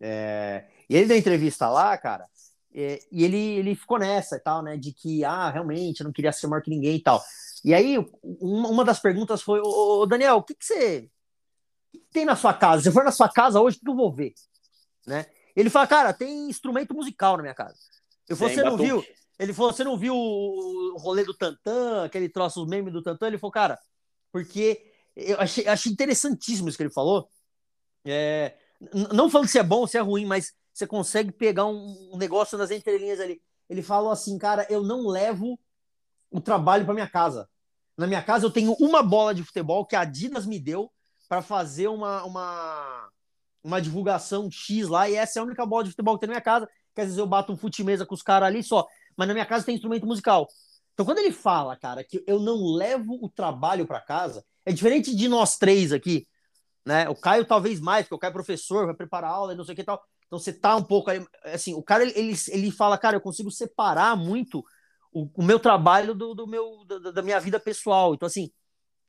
É, e ele deu entrevista lá, cara, é, e ele, ele ficou nessa e tal, né? De que, ah, realmente, eu não queria ser maior que ninguém e tal. E aí, uma, uma das perguntas foi: Ô, Daniel, o que, que você o que tem na sua casa? Se eu for na sua casa hoje, o que eu vou ver? Né? Ele fala, cara, tem instrumento musical na minha casa. Eu falei, você não batuque. viu? Ele falou, você não viu o rolê do Tantan, aquele troço, os memes do Tantan? Ele falou, cara, porque eu achei, achei interessantíssimo isso que ele falou. É, não falando se é bom ou se é ruim, mas você consegue pegar um, um negócio nas entrelinhas ali. Ele falou assim, cara, eu não levo o trabalho para minha casa. Na minha casa eu tenho uma bola de futebol que a Adidas me deu para fazer uma, uma, uma divulgação X lá, e essa é a única bola de futebol que tem na minha casa, que às vezes eu bato um fute-mesa com os caras ali só, mas na minha casa tem instrumento musical. Então quando ele fala, cara, que eu não levo o trabalho para casa, é diferente de nós três aqui, né? O Caio talvez mais, porque o Caio é professor, vai preparar aula e não sei o que tal. Então você tá um pouco aí, assim, o cara ele, ele, fala, cara, eu consigo separar muito o, o meu trabalho do, do meu da, da, minha vida pessoal. Então assim,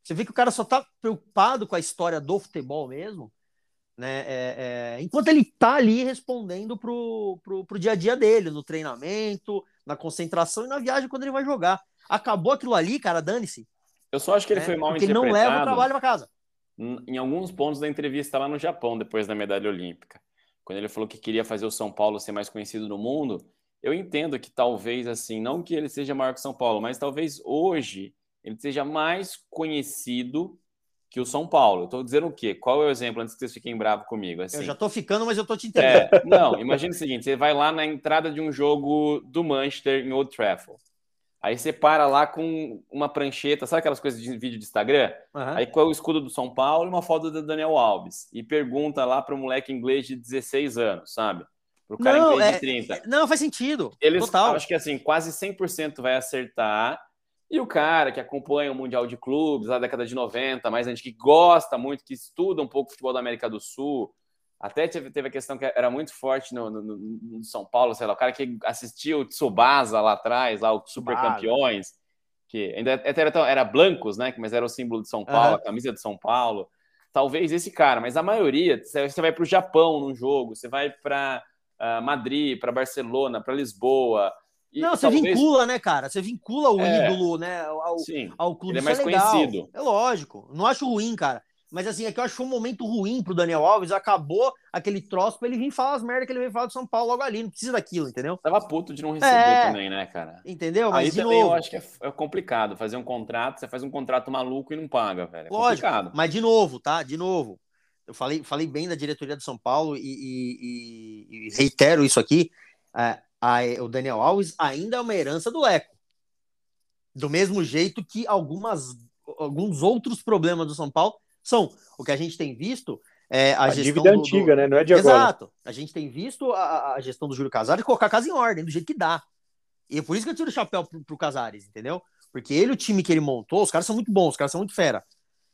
você vê que o cara só tá preocupado com a história do futebol mesmo, né? É, é, enquanto ele tá ali respondendo pro, pro, pro dia a dia dele, no treinamento, na concentração e na viagem quando ele vai jogar. Acabou aquilo ali, cara, dane-se. Eu só acho que ele né? foi mal Porque interpretado. ele não leva o trabalho para casa. Em alguns pontos da entrevista lá no Japão, depois da medalha olímpica quando ele falou que queria fazer o São Paulo ser mais conhecido no mundo, eu entendo que talvez assim, não que ele seja maior que São Paulo, mas talvez hoje ele seja mais conhecido que o São Paulo. Estou dizendo o quê? Qual é o exemplo antes que vocês fiquem bravos comigo? Assim, eu já estou ficando, mas eu estou te entendendo. É, não, imagine o seguinte: você vai lá na entrada de um jogo do Manchester em Old Trafford. Aí você para lá com uma prancheta, sabe aquelas coisas de vídeo de Instagram? Uhum. Aí com o escudo do São Paulo e uma foto do Daniel Alves. E pergunta lá para o moleque inglês de 16 anos, sabe? Para o cara não, inglês é, de 30. Não, faz sentido. Eles, Total. acho que assim, quase 100% vai acertar. E o cara que acompanha o Mundial de Clubes, da década de 90, mais gente que gosta muito, que estuda um pouco o futebol da América do Sul, até teve, teve a questão que era muito forte no, no, no, São Paulo, sei lá, o cara que assistiu o Tsubasa lá atrás, lá o Super Campeões, que ainda era, era blancos, né? Mas era o símbolo de São Paulo, uhum. a camisa de São Paulo. Talvez esse cara, mas a maioria, você vai para o Japão num jogo, você vai para uh, ah, Madrid, para Barcelona, para Lisboa. Não, você talvez... vincula, né, cara? Você vincula o é, ídolo, né, ao, sim, ao clube. Ele é mais é conhecido. É lógico. Não acho ruim, cara. Mas assim, é que eu acho que foi um momento ruim pro Daniel Alves, acabou aquele troço pra ele vir falar as merdas que ele veio falar do São Paulo logo ali, não precisa daquilo, entendeu? Tava puto de não receber é, também, né, cara? Entendeu? Mas Aí também novo... eu acho que é, é, complicado fazer um contrato, você faz um contrato maluco e não paga, velho. É Lógico, complicado. mas de novo, tá? De novo. Eu falei, falei bem da diretoria do São Paulo e, e, e, e reitero isso aqui. É, a, o Daniel Alves ainda é uma herança do Leco. Do mesmo jeito que algumas, alguns outros problemas do São Paulo são o que a gente tem visto é a, a gestão dívida do, antiga, do... né? Não é de agora. Exato. A gente tem visto a, a gestão do Júlio Casares colocar a casa em ordem, do jeito que dá. E é por isso que eu tiro o chapéu pro, pro Casares, entendeu? Porque ele, o time que ele montou, os caras são muito bons, os caras são muito fera.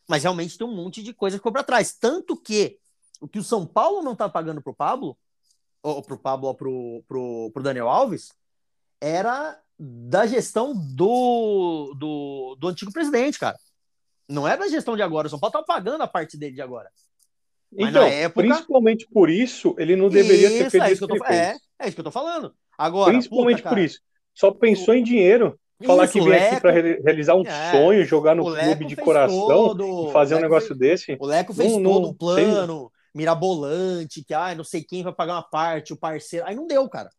Mas realmente tem um monte de coisa que ficou pra trás. Tanto que o que o São Paulo não tá pagando pro Pablo, ou pro Pablo, ou pro, pro, pro Daniel Alves, era da gestão do, do, do antigo presidente, cara. Não é da gestão de agora. O São Paulo tá pagando a parte dele de agora. Mas então, época... principalmente por isso, ele não deveria isso, ter feito é isso. Que tô... é, é, isso que eu tô falando. Agora, principalmente puta, por isso. Só pensou o... em dinheiro. Falar isso, que vem Leco... aqui para realizar um é, sonho, jogar no clube de coração todo... e fazer um negócio fez... desse. O Leco fez não, todo não, um plano tem... mirabolante, que ah, não sei quem vai pagar uma parte, o parceiro. Aí não deu, cara.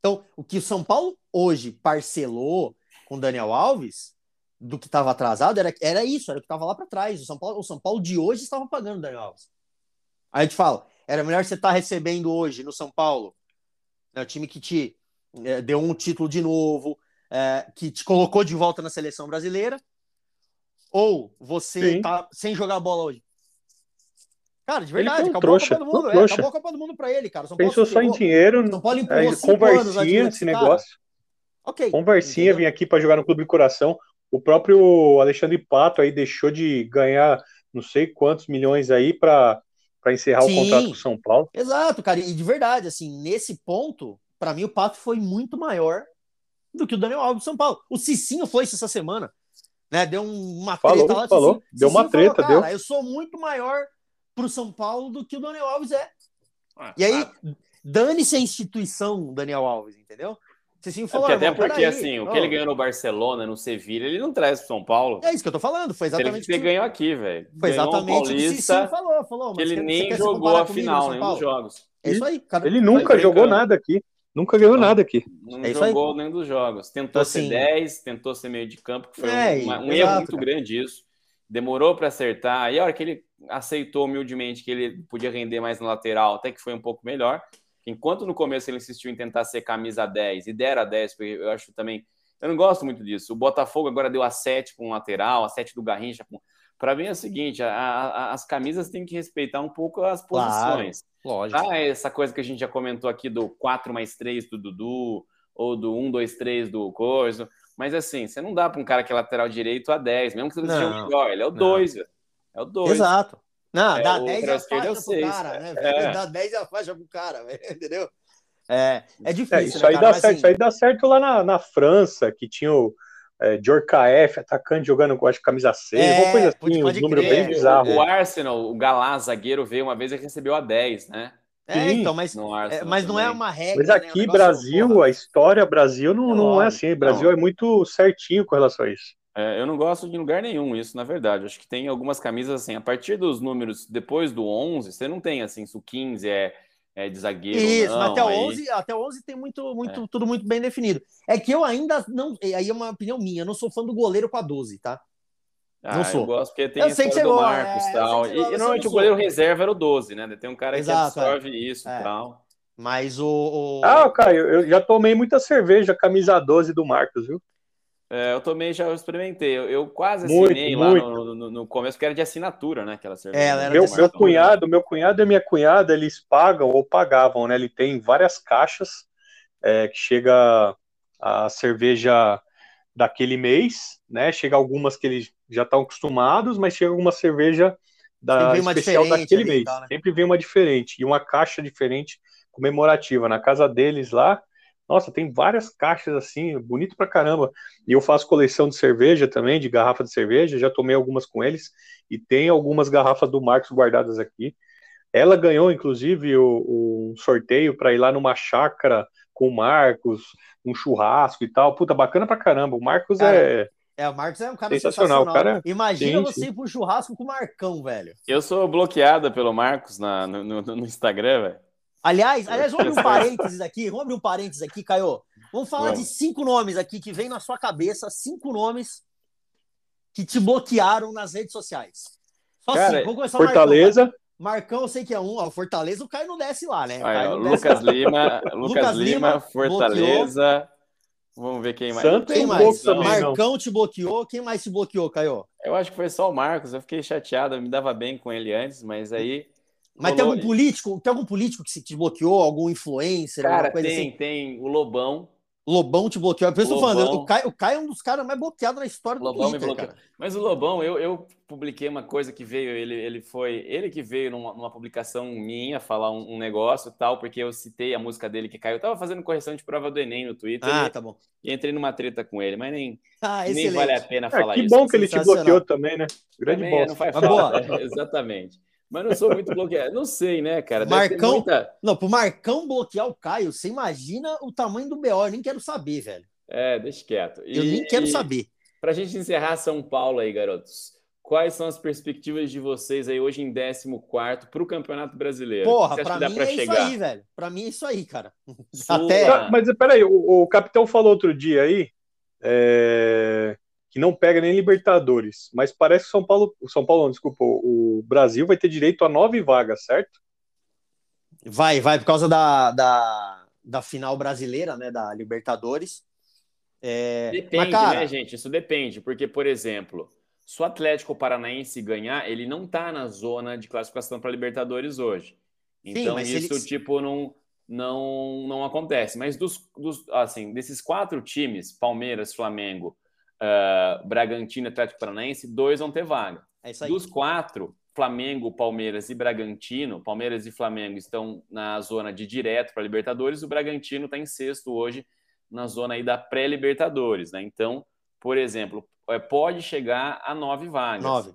Então, o que o São Paulo hoje parcelou com o Daniel Alves do que estava atrasado era, era isso, era o que estava lá para trás. O São, Paulo, o São Paulo de hoje estava pagando o Daniel Alves. Aí a gente fala, era melhor você estar tá recebendo hoje no São Paulo, né, o time que te é, deu um título de novo, é, que te colocou de volta na seleção brasileira, ou você Sim. tá sem jogar bola hoje. Cara, de verdade, acabou trouxa, a Copa do Mundo. É, acabou a Copa do Mundo para ele, cara. São Pensou só em dinheiro, São Paulo é, conversinha esse negócio. Ok. Conversinha, vim aqui para jogar no Clube do Coração. O próprio Alexandre Pato aí deixou de ganhar não sei quantos milhões aí para encerrar Sim, o contrato com o São Paulo. Exato, cara. E de verdade, assim, nesse ponto, para mim o Pato foi muito maior do que o Daniel Alves do São Paulo. O Cicinho foi isso essa semana. Né, deu uma falou, treta lá. Falou, Cicinho, deu uma treta, falou, deu. Eu sou muito maior pro São Paulo do que o Daniel Alves é. Ah, e aí, ah. dane-se a instituição Daniel Alves, entendeu? Cicinho falou, é até porque, assim, o que ele ganhou no Barcelona, no Sevilha, ele não traz pro São Paulo. É isso que eu tô falando, foi exatamente ele, ele ganhou aqui, velho. Foi exatamente o que o Cicinho falou, falou. Que ele nem jogou a final, nenhum dos jogos. É isso aí, cara. Ele nunca jogou nada aqui. Nunca ganhou não, nada aqui. Não é jogou nenhum dos jogos. Tentou então, assim, ser 10, tentou ser meio de campo, que foi é, um, um erro muito cara. grande isso. Demorou para acertar. Aí a hora que ele aceitou humildemente que ele podia render mais no lateral, até que foi um pouco melhor. Enquanto no começo ele insistiu em tentar ser camisa 10 e dera 10, porque eu acho também Eu não gosto muito disso. O Botafogo agora deu a 7 para um lateral, a 7 do Garrincha. Para mim é o seguinte: a, a, as camisas têm que respeitar um pouco as posições. Claro, lógico. Tá? Essa coisa que a gente já comentou aqui do 4 mais 3 do Dudu, ou do 1, 2, 3 do Coisa. Mas assim, você não dá para um cara que é lateral direito a 10, mesmo que você não seja o melhor, ele é o 2, velho. É o 2. Exato. Não, É, dá o 10 e a é faixa pro seis, cara, né? é. velho? Dá 10 e a faixa pro cara, velho, entendeu? É, é difícil, É, isso, né, aí cara? dá Mas, certo, assim, isso aí dá certo lá na, na França, que tinha o é, Djorkaeff, atacante jogando com camisa 6, É, uma coisa assim, um número crer. bem bizarro. O Arsenal, o Galá, zagueiro, veio uma vez e recebeu a 10, né? É, Sim, então, mas, é, mas não é uma regra. Mas né? aqui, negócio, Brasil, a história Brasil não, É não é assim. O Brasil é muito certinho com relação a isso. É, eu não gosto de lugar nenhum isso, na verdade. Acho que tem algumas camisas assim, a partir dos números depois do 11, você não tem assim, se o 15 é, é de zagueiro Isso, não. até o aí- 11, até o 11 tem muito, muito, tudo muito bem definido. É que eu ainda não, aí é uma opinião minha, eu não sou fã do goleiro com a 12, tá? Ah, Não sou. Eu gosto porque tem Eu a sei que você do gosta, Marcos é, eu tal. sei que E, você gosta, e normalmente eu o goleiro reserva era o 12, né? Tem um cara Exato, que absorve isso É. e tal. Mas o. o- Ah, Caio, eu já tomei muita cerveja, camisa 12 do Marcos, viu? É, eu tomei, já experimentei. Eu, eu quase Muito, assinei lá muito. no, no, no começo, porque era de assinatura, né? Aquela cerveja. É, ela era Meu, meu cunhado, meu cunhado e minha cunhada, eles pagam ou pagavam, né? Ele tem várias caixas é, que chega a cerveja daquele mês, né? Chega algumas que eles já estão acostumados, mas chega alguma cerveja da especial daquele mês. tal, né? Sempre vem uma diferente e uma caixa diferente comemorativa na casa deles lá. Nossa, tem várias caixas assim, bonito pra caramba. E eu faço coleção de cerveja também, de garrafa de cerveja, já tomei algumas com eles e tem algumas garrafas do Marcos guardadas aqui. Ela ganhou, inclusive, o, o sorteio para ir lá numa chácara com o Marcos, um churrasco e tal. Puta, bacana pra caramba. O Marcos Cara, é. É, o Marcos é um cara Sensacional, sensacional. cara. Imagina Sim, você ir pro churrasco com o Marcão, velho. Eu sou bloqueada pelo Marcos na, no, no- no Instagram, velho. Aliás, aliás, vamos abrir um parênteses aqui, vamos abrir um parênteses aqui, Caio. Vamos falar Vamos. de cinco nomes aqui que vem na sua cabeça, cinco nomes que te bloquearam nas redes sociais. Só Cara, cinco. Vamos começar o Fortaleza. Marcão. Marcão, eu sei que é um. Ó, Fortaleza, o Caio não desce lá, né? Aí, ó, não desce Lucas. Lima, Lucas, Lima, Fortaleza. Vamos ver quem mais. Santos Não Quem mais? também, não. Marcão te bloqueou. Quem mais te bloqueou, Caio? Eu acho que foi só o Marcos. Eu fiquei chateado. Eu me dava bem com ele antes, mas aí. Mas tem algum político? Tem algum político que se te bloqueou? Algum influencer? Cara, alguma coisa tem, assim? tem o Lobão. Lobão te bloqueou. Que eu tô falando. O Caio, o Caio é um dos caras mais bloqueados na história do Lobão me Twitter, bloqueou. cara. Mas o Lobão, eu, eu publiquei uma coisa que veio, ele, ele foi, ele que veio numa, numa publicação minha falar um, um negócio e tal, porque eu citei a música dele que caiu. Eu tava fazendo correção de prova do Enem no Twitter Ah, e, tá bom. e entrei numa treta com ele, mas nem, Ah, nem vale a pena É, falar que isso. bom que ele te bloqueou também, né? Grande Também, bosta. não faz falta. boa. É, exatamente. Mas não sou muito bloqueado. Não sei, né, cara? Deve Marcão- muita- Não, pro Marcão bloquear o Caio, você imagina o tamanho do BO. Eu nem quero saber, velho. É, deixa quieto. Eu nem quero saber. Pra gente encerrar São Paulo aí, garotos. Quais são as perspectivas de vocês aí hoje em 14 para o Campeonato Brasileiro? Porra, dá mim pra é chegar? isso aí, velho. Pra mim é isso aí, cara. Até- Mas peraí, o, o capitão falou outro dia aí é, que não pega nem Libertadores, mas parece que São Paulo, o São Paulo, não, desculpa, o Brasil vai ter direito a nove vagas, certo? Vai, vai, por causa da, da, da final brasileira, né? Da Libertadores. É, Depende, mas, cara, né, gente? Isso depende, porque, por exemplo, se o Atlético Paranaense ganhar, ele não tá na zona de classificação para Libertadores hoje. Então, mas isso, eles- tipo, não, não, não acontece. Mas dos, dos, assim, desses quatro times, Palmeiras, Flamengo, ah, Bragantino e Atlético Paranaense, dois vão ter vaga. é isso aí. Dos quatro, Flamengo, Palmeiras e Bragantino, Palmeiras e Flamengo estão na zona de direto para Libertadores, o Bragantino está em sexto hoje na zona aí da pré-Libertadores, né? Então, por exemplo, é, pode chegar a nove vagas. Nove.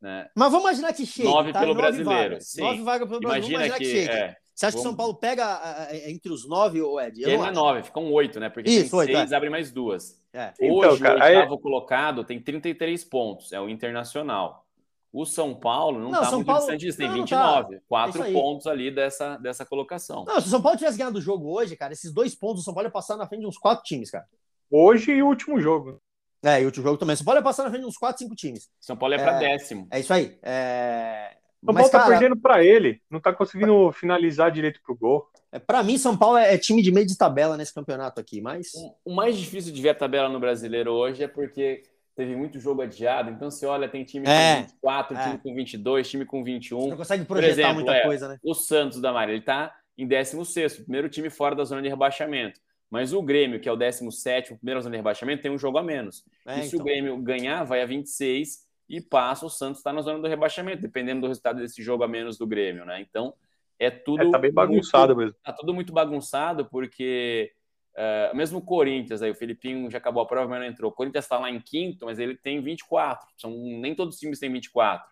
Né? Mas vamos imaginar que chegue. Nove tá? pelo Nove brasileiro, Vagas. sim. Nove vagas pelo Brasil. Imagina que, imaginar que chegue. é, Você acha que vamos- São Paulo pega entre os nove, ou Ed? Eu aí não é nove, ficam oito, né? Porque Isso, tem oito, seis, é. abre mais duas. É. Então, Hoje, cara, o aí- oitavo colocado tem 33 pontos, é o Internacional. O São Paulo não Não, está São muito Paulo- distante disso, tem não, não tá. 29. Quatro aí. pontos ali dessa, dessa colocação. Não, se o São Paulo tivesse ganhado o jogo hoje, cara, esses dois pontos, o São Paulo ia passar na frente de uns quatro times, cara. Hoje e o último jogo. É, e outro jogo também. O São Paulo ia passar na frente de uns quatro, cinco times. São Paulo é para É. décimo. É isso aí. É... São Mas, Paulo tá cara, perdendo pra ele, não tá conseguindo finalizar direito pro gol. É, para mim, São Paulo é, é time de meio de tabela nesse campeonato aqui, mas. O mais difícil de ver a tabela no brasileiro hoje é porque teve muito jogo adiado. Então, você olha, tem time É, com 24, é. time com 22, time com 21. Você não consegue Por projetar exemplo, muita é, coisa, né? O Santos da Maria, ele tá em 16, primeiro time fora da zona de rebaixamento. Mas o Grêmio, que é o 17, primeiro zona de rebaixamento, tem um jogo a menos. É, e se o então. Grêmio ganhar, vai a 26 e passa, o Santos está na zona do rebaixamento, dependendo do resultado desse jogo a menos do Grêmio, né? Então, é tudo. É, tá bem muito- bagunçado mesmo. tá tudo muito bagunçado, porque eh, mesmo o Corinthians, aí, o Felipinho já acabou a prova, mas não entrou. O Corinthians está lá em quinto, mas ele tem 24. São, nem todos os times têm 24.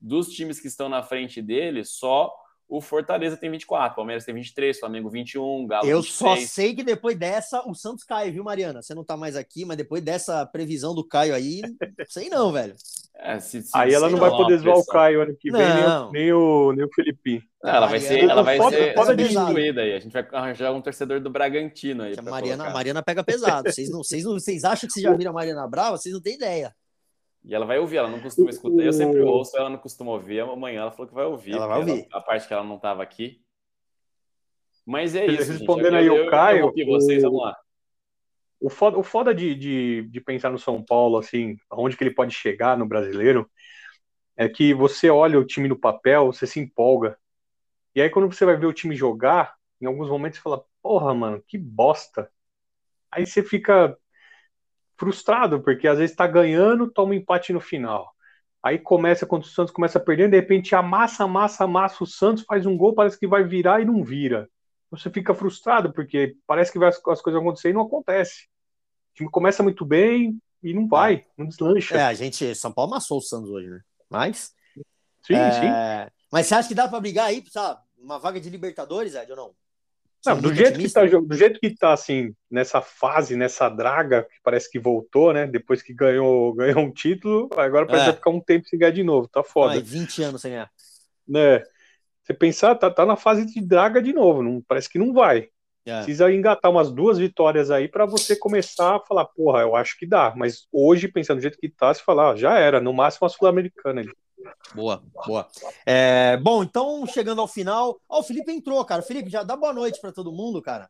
Dos times que estão na frente dele, só o Fortaleza tem 24. Palmeiras tem 23, Flamengo 21, Galo Eu 26. só sei que depois dessa, o Santos cai, viu, Mariana? Você não tá mais aqui, mas depois dessa previsão do Caio aí, sei não, velho. É, se- se- Aí ela não vai poder zoar o. Caio ano que vem, nem, Não. o- nem o, nem o Felipinho. Não, ela vai ser, ela vai Foda- ser foda substituída aí. A gente vai arranjar um torcedor do Bragantino aí. A Mariana, a colocar. Mariana pega pesado. Vocês, não, vocês, não, vocês acham que vocês já viram a Mariana Brava? Vocês não têm ideia. E ela vai ouvir, ela não costuma escutar. Eu sempre ouço, ela não costuma ouvir. Amanhã ela falou que vai ouvir. Ela vai ouvir. a parte que ela não estava aqui. Mas é isso. gente. Respondendo Eu- aí eu- o eu Caio, interrompi vocês, o- vamos lá. O foda, o foda de, de, de pensar no São Paulo, assim, aonde que ele pode chegar no brasileiro, é que você olha o time no papel, você se empolga. E aí, quando você vai ver o time jogar, em alguns momentos você fala, porra, mano, que bosta. Aí você fica frustrado, porque às vezes tá ganhando, toma um empate no final. Aí começa, quando o Santos começa perdendo, de repente amassa, amassa, amassa o Santos, faz um gol, parece que vai virar e não vira. Você fica frustrado, porque parece que vai- as coisas vão acontecer e não acontece. O time começa muito bem e não vai, não deslancha. É, a gente, São Paulo amassou o Santos hoje, né? Mas. sim, é, sim. Mas você acha que dá pra brigar aí, sabe? Uma vaga de Libertadores, Ed, ou não? Você Não, é do, jeito que tá, do jeito que tá, assim, nessa fase, nessa draga, que parece que voltou, né? Depois que ganhou, ganhou um título, agora parece É. ficar um tempo sem ganhar de novo, tá foda. Ai, 20 anos sem ganhar. Né? Você pensar, tá, tá na fase de draga de novo, não, parece que não vai. É. Precisa engatar umas duas vitórias aí pra você começar a falar, porra, eu acho que dá. Mas hoje, pensando do jeito que tá, você fala, ah, já era, no máximo a Sul-Americana. ali. Boa, boa. É, bom, então, chegando ao final. Ó, o Felipe entrou, cara. Felipe, já dá boa noite pra todo mundo, cara.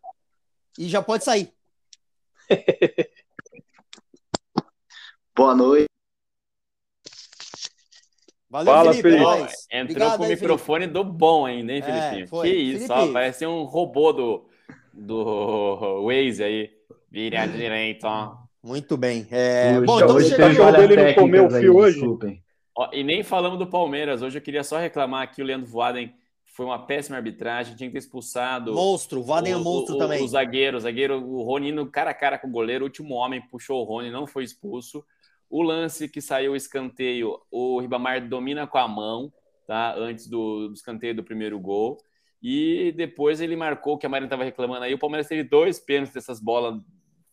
E já pode sair. Boa noite. Valeu, Fala, Felipe. Felipe. é. Entrou Obrigado com o aí, microfone do bom ainda, hein, É, Felipinho? foi. que isso, Felipe. ó, parece um robô do, do Waze aí. Vire à direita, ó. Muito bem. É, bom, então hoje falhas dele não comeu o aí, fio hoje? desculpem. Ó, E nem falamos do Palmeiras. Hoje eu queria só reclamar que o Leandro Voaden foi uma péssima arbitragem, tinha que ter expulsado. Monstro, o Vaden é monstro o- também. O zagueiro, o zagueiro, o Rony indo cara a cara com o goleiro, o último homem puxou o Rony, não foi expulso. O lance que saiu o escanteio, o Ribamar domina com a mão, tá? Antes do, do escanteio do primeiro gol. E depois ele marcou, que a Marina estava reclamando aí. O Palmeiras teve dois pênaltis dessas bolas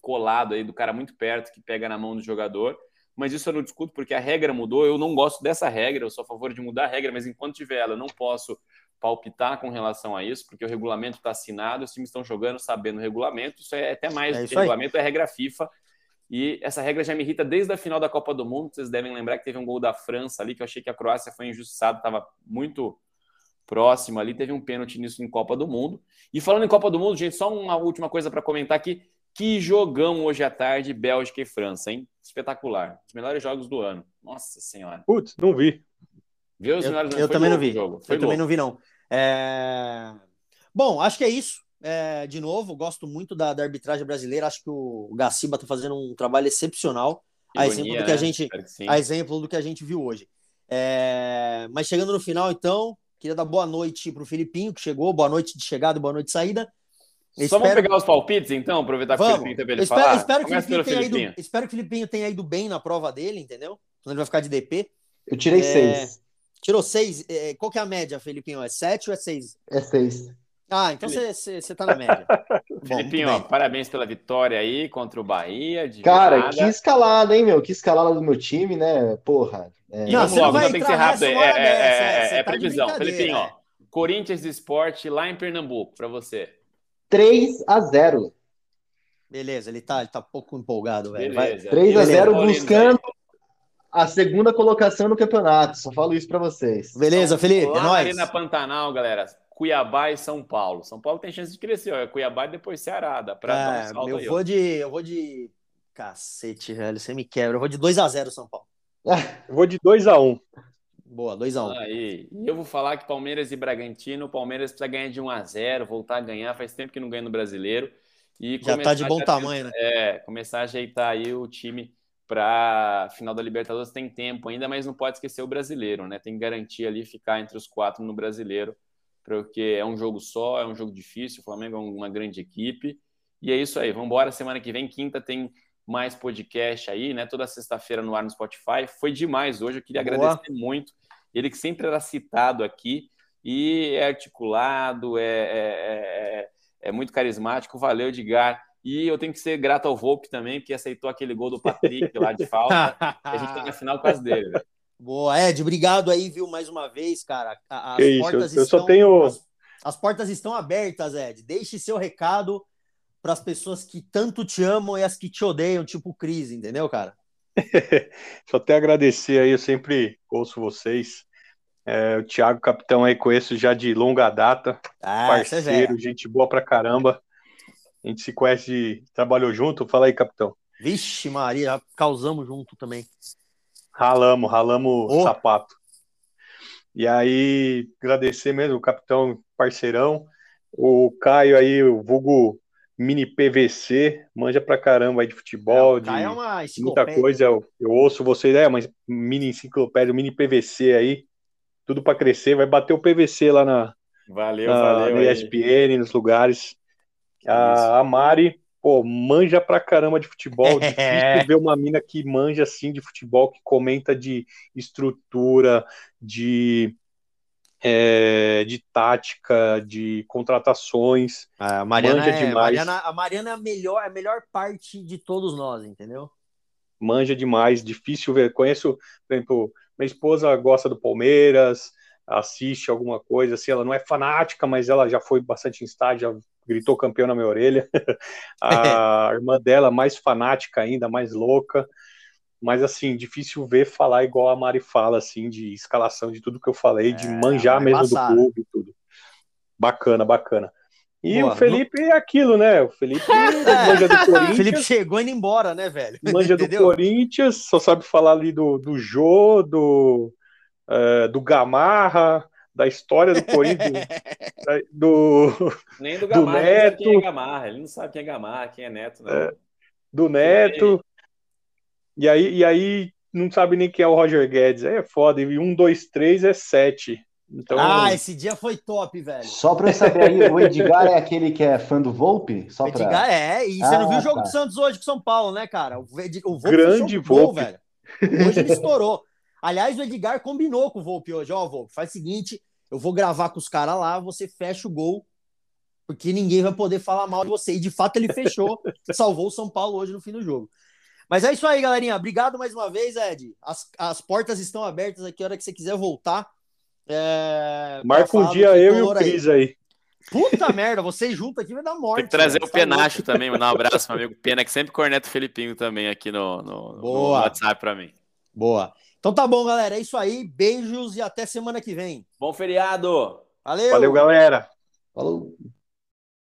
colado aí, do cara muito perto, que pega na mão do jogador. Mas isso eu não discuto, porque a regra mudou. Eu não gosto dessa regra, eu sou a favor de mudar a regra, mas enquanto tiver ela, eu não posso palpitar com relação a isso, porque o regulamento está assinado, os times estão jogando sabendo o regulamento. Isso é até mais É do que regulamento, é regra FIFA. E essa regra já me irrita desde a final da Copa do Mundo. Vocês devem lembrar que teve um gol da França ali, que eu achei que a Croácia foi injustiçada, estava muito próximo ali. Teve um pênalti nisso em Copa do Mundo. E falando em Copa do Mundo, gente, só uma última coisa para comentar aqui. Que jogão hoje à tarde, Bélgica e França, hein? Espetacular. Os melhores jogos do ano. Nossa Senhora. Putz, não vi. Viu os Eu, melhores eu foi também não vi. Jogo. Foi Eu também louco. não vi, não. É, Bom, acho que é isso. É, de novo, gosto muito da, da arbitragem brasileira. Acho que o Gaciba está fazendo um trabalho excepcional. A Ironia, exemplo do que a né? gente, que a exemplo do que a gente viu hoje. É, Mas chegando no final, então, queria dar boa noite para o Filipinho, que chegou. Boa noite de chegada, boa noite de saída. Eu Só vamos espero- pegar os palpites, então, aproveitar que o Vamos. Felipinho tem pra Eu ele espero, falar. espero que Filipinho tenha ido, Felipinho. espero que o Filipinho tenha ido bem na prova dele, entendeu? Senão ele vai ficar de DP. Eu tirei É, seis. Tirou seis. É, qual que é a média, Felipinho? É sete ou é seis? É seis. Ah, então você tá na média. Muito ó, parabéns pela vitória aí contra o Bahia. De Cara, virada. que escalada, hein, meu? Que escalada do meu time, né? Porra. É, Não, vamos logo, vai não tem que ser rápido. É, hora é- dessa, é- é, é tá previsão. Felipinho, ó. é. Corinthians Esporte lá em Pernambuco, pra você. 3 a 0 Beleza, ele tá, ele tá pouco empolgado, velho. Vai- Beleza. 3 a E os 0 paulinos buscando a segunda colocação no campeonato. Só falo isso pra vocês. Beleza, Felipe, Lá é na nóis. Arena Pantanal, galera. Cuiabá e São Paulo. São Paulo tem chance de crescer, ó. Cuiabá e depois Ceará. Dá pra dar um É, salto eu aí, ó. vou de. Eu vou de. Cacete, velho. Você me quebra. Eu vou de 2x0 São Paulo. Eu vou de 2 a 1 Boa, 2x1. Aí. E eu vou falar que Palmeiras e Bragantino, o Palmeiras precisa ganhar de 1 a 0 voltar a ganhar. Faz tempo que não ganha no brasileiro. E Já tá de começar bom já- tamanho, né? É, começar a ajeitar aí o time para final da Libertadores tem tempo ainda, mas não pode esquecer o brasileiro, né? Tem que garantir ali ficar entre os quatro no brasileiro, porque é um jogo só, é um jogo difícil. O Flamengo é uma grande equipe. E é isso aí. Vamos embora. Semana que vem, quinta, tem mais podcast aí, né? Toda sexta-feira no ar no Spotify. Foi demais hoje. Eu queria Boa. agradecer muito. Ele que sempre era citado aqui e é articulado, é, é, é, é muito carismático. Valeu, Edgar. E eu tenho que ser grato ao Volpe também, que aceitou aquele gol do Patrick lá de falta. a gente tá na final quase dele, velho. Boa, Ed, obrigado aí, viu, mais uma vez, cara. As Que isso, portas eu- eu só estão, tenho- As, as portas estão abertas, Ed. Deixe seu recado para as pessoas que tanto te amam e as que te odeiam, tipo o Cris, entendeu, cara? Só até agradecer aí, eu sempre ouço vocês. É, o Thiago Capitão aí conheço já de longa data, Ah, é parceiro, gente boa pra caramba. A gente se conhece, trabalhou junto. Fala aí, capitão. Vixe, Maria, causamos junto também. Ralamos, ralamos Ô. sapato. E aí, agradecer mesmo, o capitão parceirão, o Caio aí, o vulgo mini PVC, manja pra caramba aí de futebol, É, de é uma muita coisa. Eu, eu ouço vocês, é, mas mini enciclopédia, mini PVC aí, tudo pra crescer. Vai bater o PVC lá na, Valeu, na, valeu. no aí. ESPN, nos lugares. isso. A, a Mari, pô, manja pra caramba de futebol. É. Difícil ver uma mina que manja assim de futebol, que comenta de estrutura, de, é, de tática, de contratações. A Mariana, Manja é, demais. Mariana, a Mariana é a melhor, a melhor parte de todos nós, entendeu? Manja demais, difícil ver. Conheço, por exemplo, minha esposa gosta do Palmeiras, assiste alguma coisa, assim, ela não é fanática, mas ela já foi bastante em estádio, já gritou campeão na minha orelha. a irmã dela, mais fanática ainda, mais louca. Mas, assim, difícil ver falar igual a Mari fala, assim, de escalação, de tudo que eu falei, de É, manjar vai mesmo do clube e tudo. Bacana, bacana. E Boa, o Felipe é aquilo, né? O Felipe manja do O Corinthians. Felipe chegou indo embora, né, velho? Manja do? Corinthians, só sabe falar ali do, do Jô, do, eh, do Gamarra, da história do Corinthians, do, Nem do do Gamarra, ele não sabe quem é Neto. Gamarra. Ele não sabe quem é Gamarra, quem é Neto, não. É. do Neto. E aí, e aí não sabe nem quem é o Roger Guedes. Aí é foda. E um, dois, três é sete. Então, Ah, esse dia foi top, velho. Só pra eu saber aí, o Edgar é aquele que é fã do Volpe? Só pra... Edgar é, e você não Ah, viu o jogo tá. do Santos hoje com São Paulo, né, cara? O, Ed- o Volpe Grande gol, Volpe. velho. Hoje ele estourou. Aliás, o Edgar combinou com o Volpe hoje. Ó, Volpe, faz o seguinte, eu vou gravar com os caras lá, você fecha o gol, porque ninguém vai poder falar mal de você. E de fato ele fechou, salvou o São Paulo hoje no fim do jogo. Mas é isso aí, galerinha. Obrigado mais uma vez, Ed. As, as portas estão abertas aqui a hora que você quiser voltar. É, marca um dia eu e o tricolor aí. Cris aí. Puta merda, vocês juntos aqui vai dar morte. Tem que trazer velho. o Tá louco. Penacho também, mandar um abraço pro meu amigo Pena, que sempre corneta o Felipinho também aqui no, no, no. WhatsApp pra mim. Boa. Então tá bom, galera. É isso aí. Beijos e até semana que vem. Bom feriado! Valeu! Valeu, galera. Falou.